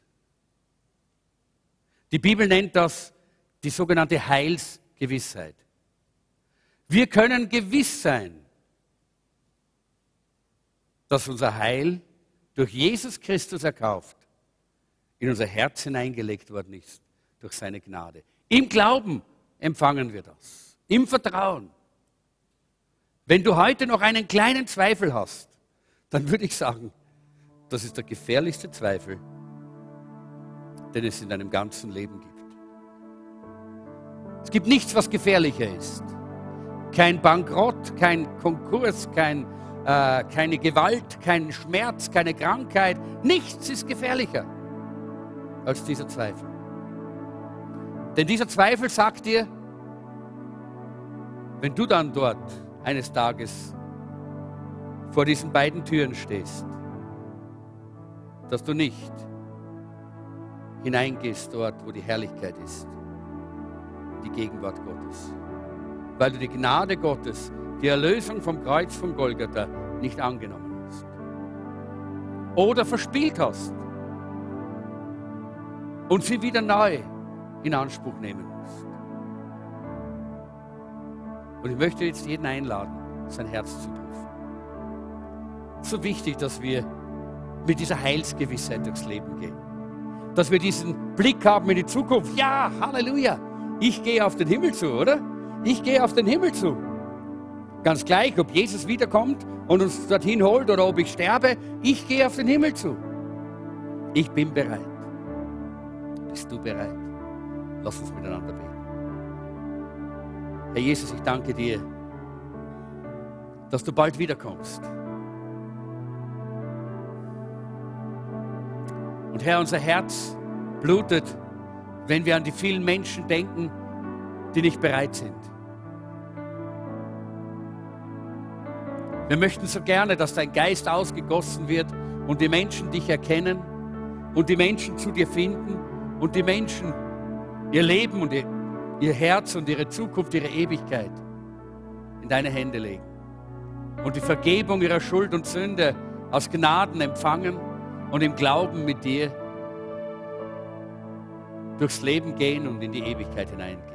Die Bibel nennt das die sogenannte Heilsgewissheit. Wir können gewiss sein, dass unser Heil durch Jesus Christus erkauft in unser Herz hineingelegt worden ist, durch seine Gnade. Im Glauben empfangen wir das. Im Vertrauen. Wenn du heute noch einen kleinen Zweifel hast, dann würde ich sagen, das ist der gefährlichste Zweifel, den es in deinem ganzen Leben gibt. Es gibt nichts, was gefährlicher ist. Kein Bankrott, kein Konkurs, kein, äh, keine Gewalt, kein Schmerz, keine Krankheit. Nichts ist gefährlicher als dieser Zweifel. Denn dieser Zweifel sagt dir, wenn du dann dort eines Tages vor diesen beiden Türen stehst, dass du nicht hineingehst dort, wo die Herrlichkeit ist, die Gegenwart Gottes, weil du die Gnade Gottes, die Erlösung vom Kreuz von Golgatha nicht angenommen hast. Oder verspielt hast und sie wieder neu in Anspruch nehmen Und ich möchte jetzt jeden einladen, sein Herz zu prüfen. So wichtig, dass wir mit dieser Heilsgewissheit durchs Leben gehen. Dass wir diesen Blick haben in die Zukunft. Ja, Halleluja. Ich gehe auf den Himmel zu, oder? Ich gehe auf den Himmel zu. Ganz gleich, ob Jesus wiederkommt und uns dorthin holt oder ob ich sterbe, ich gehe auf den Himmel zu. Ich bin bereit. Bist du bereit? Lass uns miteinander beten. Herr Jesus, ich danke dir, dass du bald wiederkommst. Und Herr, unser Herz blutet, wenn wir an die vielen Menschen denken, die nicht bereit sind. Wir möchten so gerne, dass dein Geist ausgegossen wird und die Menschen dich erkennen und die Menschen zu dir finden und die Menschen ihr Leben und ihr Herz und ihre Zukunft, ihre Ewigkeit in deine Hände legen und die Vergebung ihrer Schuld und Sünde aus Gnaden empfangen und im Glauben mit dir durchs Leben gehen und in die Ewigkeit hineingehen.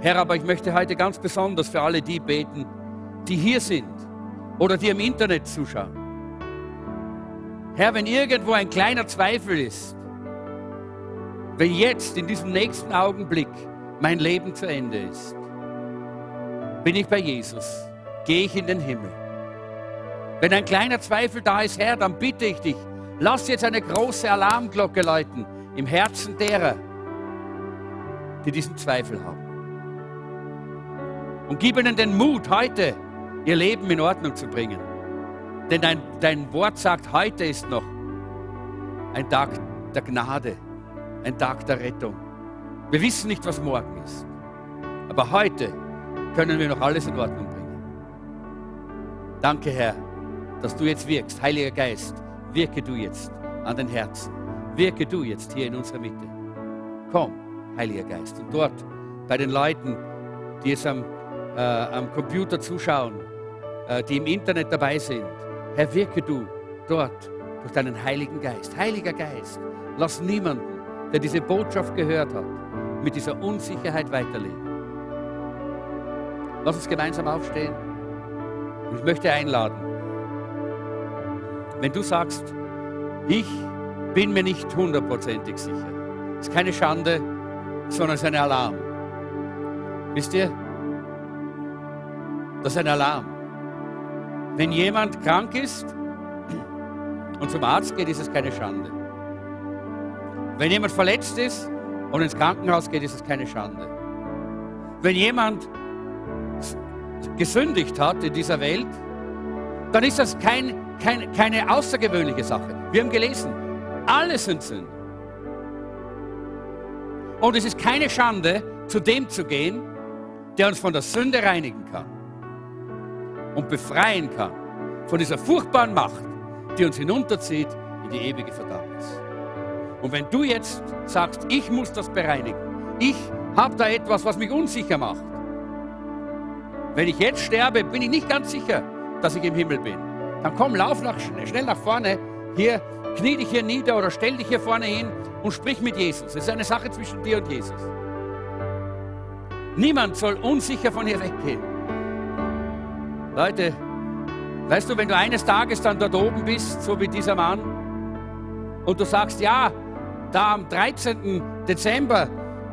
Herr, aber ich möchte heute ganz besonders für alle die beten, die hier sind oder die im Internet zuschauen. Herr, wenn irgendwo ein kleiner Zweifel ist, wenn jetzt in diesem nächsten Augenblick mein Leben zu Ende ist, bin ich bei Jesus, gehe ich in den Himmel. Wenn ein kleiner Zweifel da ist, Herr, dann bitte ich dich, lass jetzt eine große Alarmglocke läuten im Herzen derer, die diesen Zweifel haben. Und gib ihnen den Mut, heute ihr Leben in Ordnung zu bringen. Denn dein, dein Wort sagt, heute ist noch ein Tag der Gnade, ein Tag der Rettung. Wir wissen nicht, was morgen ist. Aber heute können wir noch alles in Ordnung bringen. Danke, Herr, dass du jetzt wirkst. Heiliger Geist, wirke du jetzt an den Herzen. Wirke du jetzt hier in unserer Mitte. Komm, Heiliger Geist. Und dort bei den Leuten, die jetzt am, äh, am Computer zuschauen, äh, die im Internet dabei sind, Herr, wirke du dort durch deinen Heiligen Geist. Heiliger Geist, lass niemanden, der diese Botschaft gehört hat, mit dieser Unsicherheit weiterleben. Lass uns gemeinsam aufstehen. Und ich möchte einladen, wenn du sagst, ich bin mir nicht hundertprozentig sicher, ist keine Schande, sondern es ist ein Alarm. Wisst ihr, das ist ein Alarm. Wenn jemand krank ist und zum Arzt geht, ist es keine Schande. Wenn jemand verletzt ist und ins Krankenhaus geht, ist es keine Schande. Wenn jemand gesündigt hat in dieser Welt, dann ist das kein, kein, keine außergewöhnliche Sache. Wir haben gelesen, alle sind Sünder. Und es ist keine Schande, zu dem zu gehen, der uns von der Sünde reinigen kann und befreien kann von dieser furchtbaren Macht, die uns hinunterzieht in die ewige Verdammnis. Und wenn du jetzt sagst, ich muss das bereinigen, ich habe da etwas, was mich unsicher macht, wenn ich jetzt sterbe, bin ich nicht ganz sicher, dass ich im Himmel bin. Dann komm, lauf nach, schnell nach vorne. Hier, knie dich hier nieder oder stell dich hier vorne hin und sprich mit Jesus. Es ist eine Sache zwischen dir und Jesus. Niemand soll unsicher von hier weggehen. Leute, weißt du, wenn du eines Tages dann dort oben bist, so wie dieser Mann, und du sagst, ja, da am 13. Dezember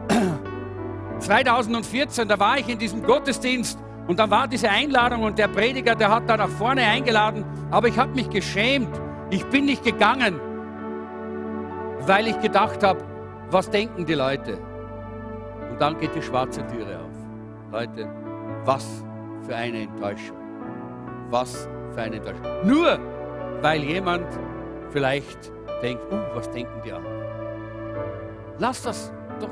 2014, da war ich in diesem Gottesdienst und da war diese Einladung und der Prediger, der hat da nach vorne eingeladen, aber ich habe mich geschämt. Ich bin nicht gegangen, weil ich gedacht habe, was denken die Leute? Und dann geht die schwarze Türe auf. Leute, was für eine Enttäuschung. Was für eine Enttäuschung. Nur weil jemand vielleicht denkt, uh, was denken die anderen? Lass das doch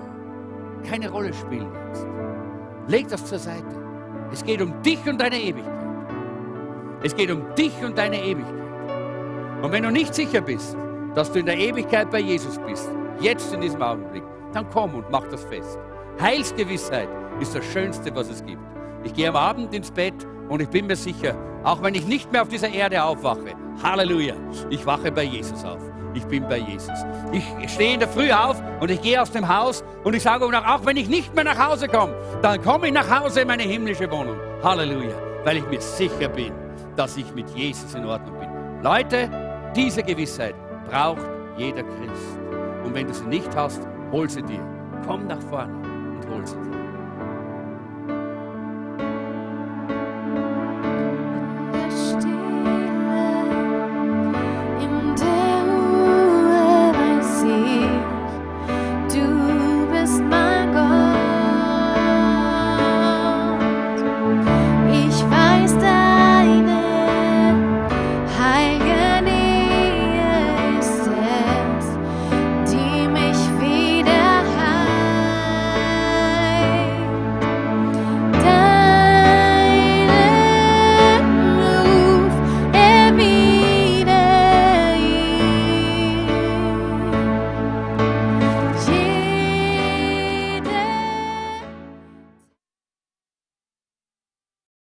keine Rolle spielen jetzt. Leg das zur Seite. Es geht um dich und deine Ewigkeit. Es geht um dich und deine Ewigkeit. Und wenn du nicht sicher bist, dass du in der Ewigkeit bei Jesus bist, jetzt in diesem Augenblick, dann komm und mach das fest. Heilsgewissheit ist das Schönste, was es gibt. Ich gehe am Abend ins Bett und ich bin mir sicher, auch wenn ich nicht mehr auf dieser Erde aufwache, Halleluja, ich wache bei Jesus auf. Ich bin bei Jesus. Ich stehe in der Früh auf und ich gehe aus dem Haus und ich sage auch, wenn ich nicht mehr nach Hause komme, dann komme ich nach Hause in meine himmlische Wohnung. Halleluja, weil ich mir sicher bin, dass ich mit Jesus in Ordnung bin. Leute, diese Gewissheit braucht jeder Christ. Und wenn du sie nicht hast, hol sie dir. Komm nach vorne und hol sie dir.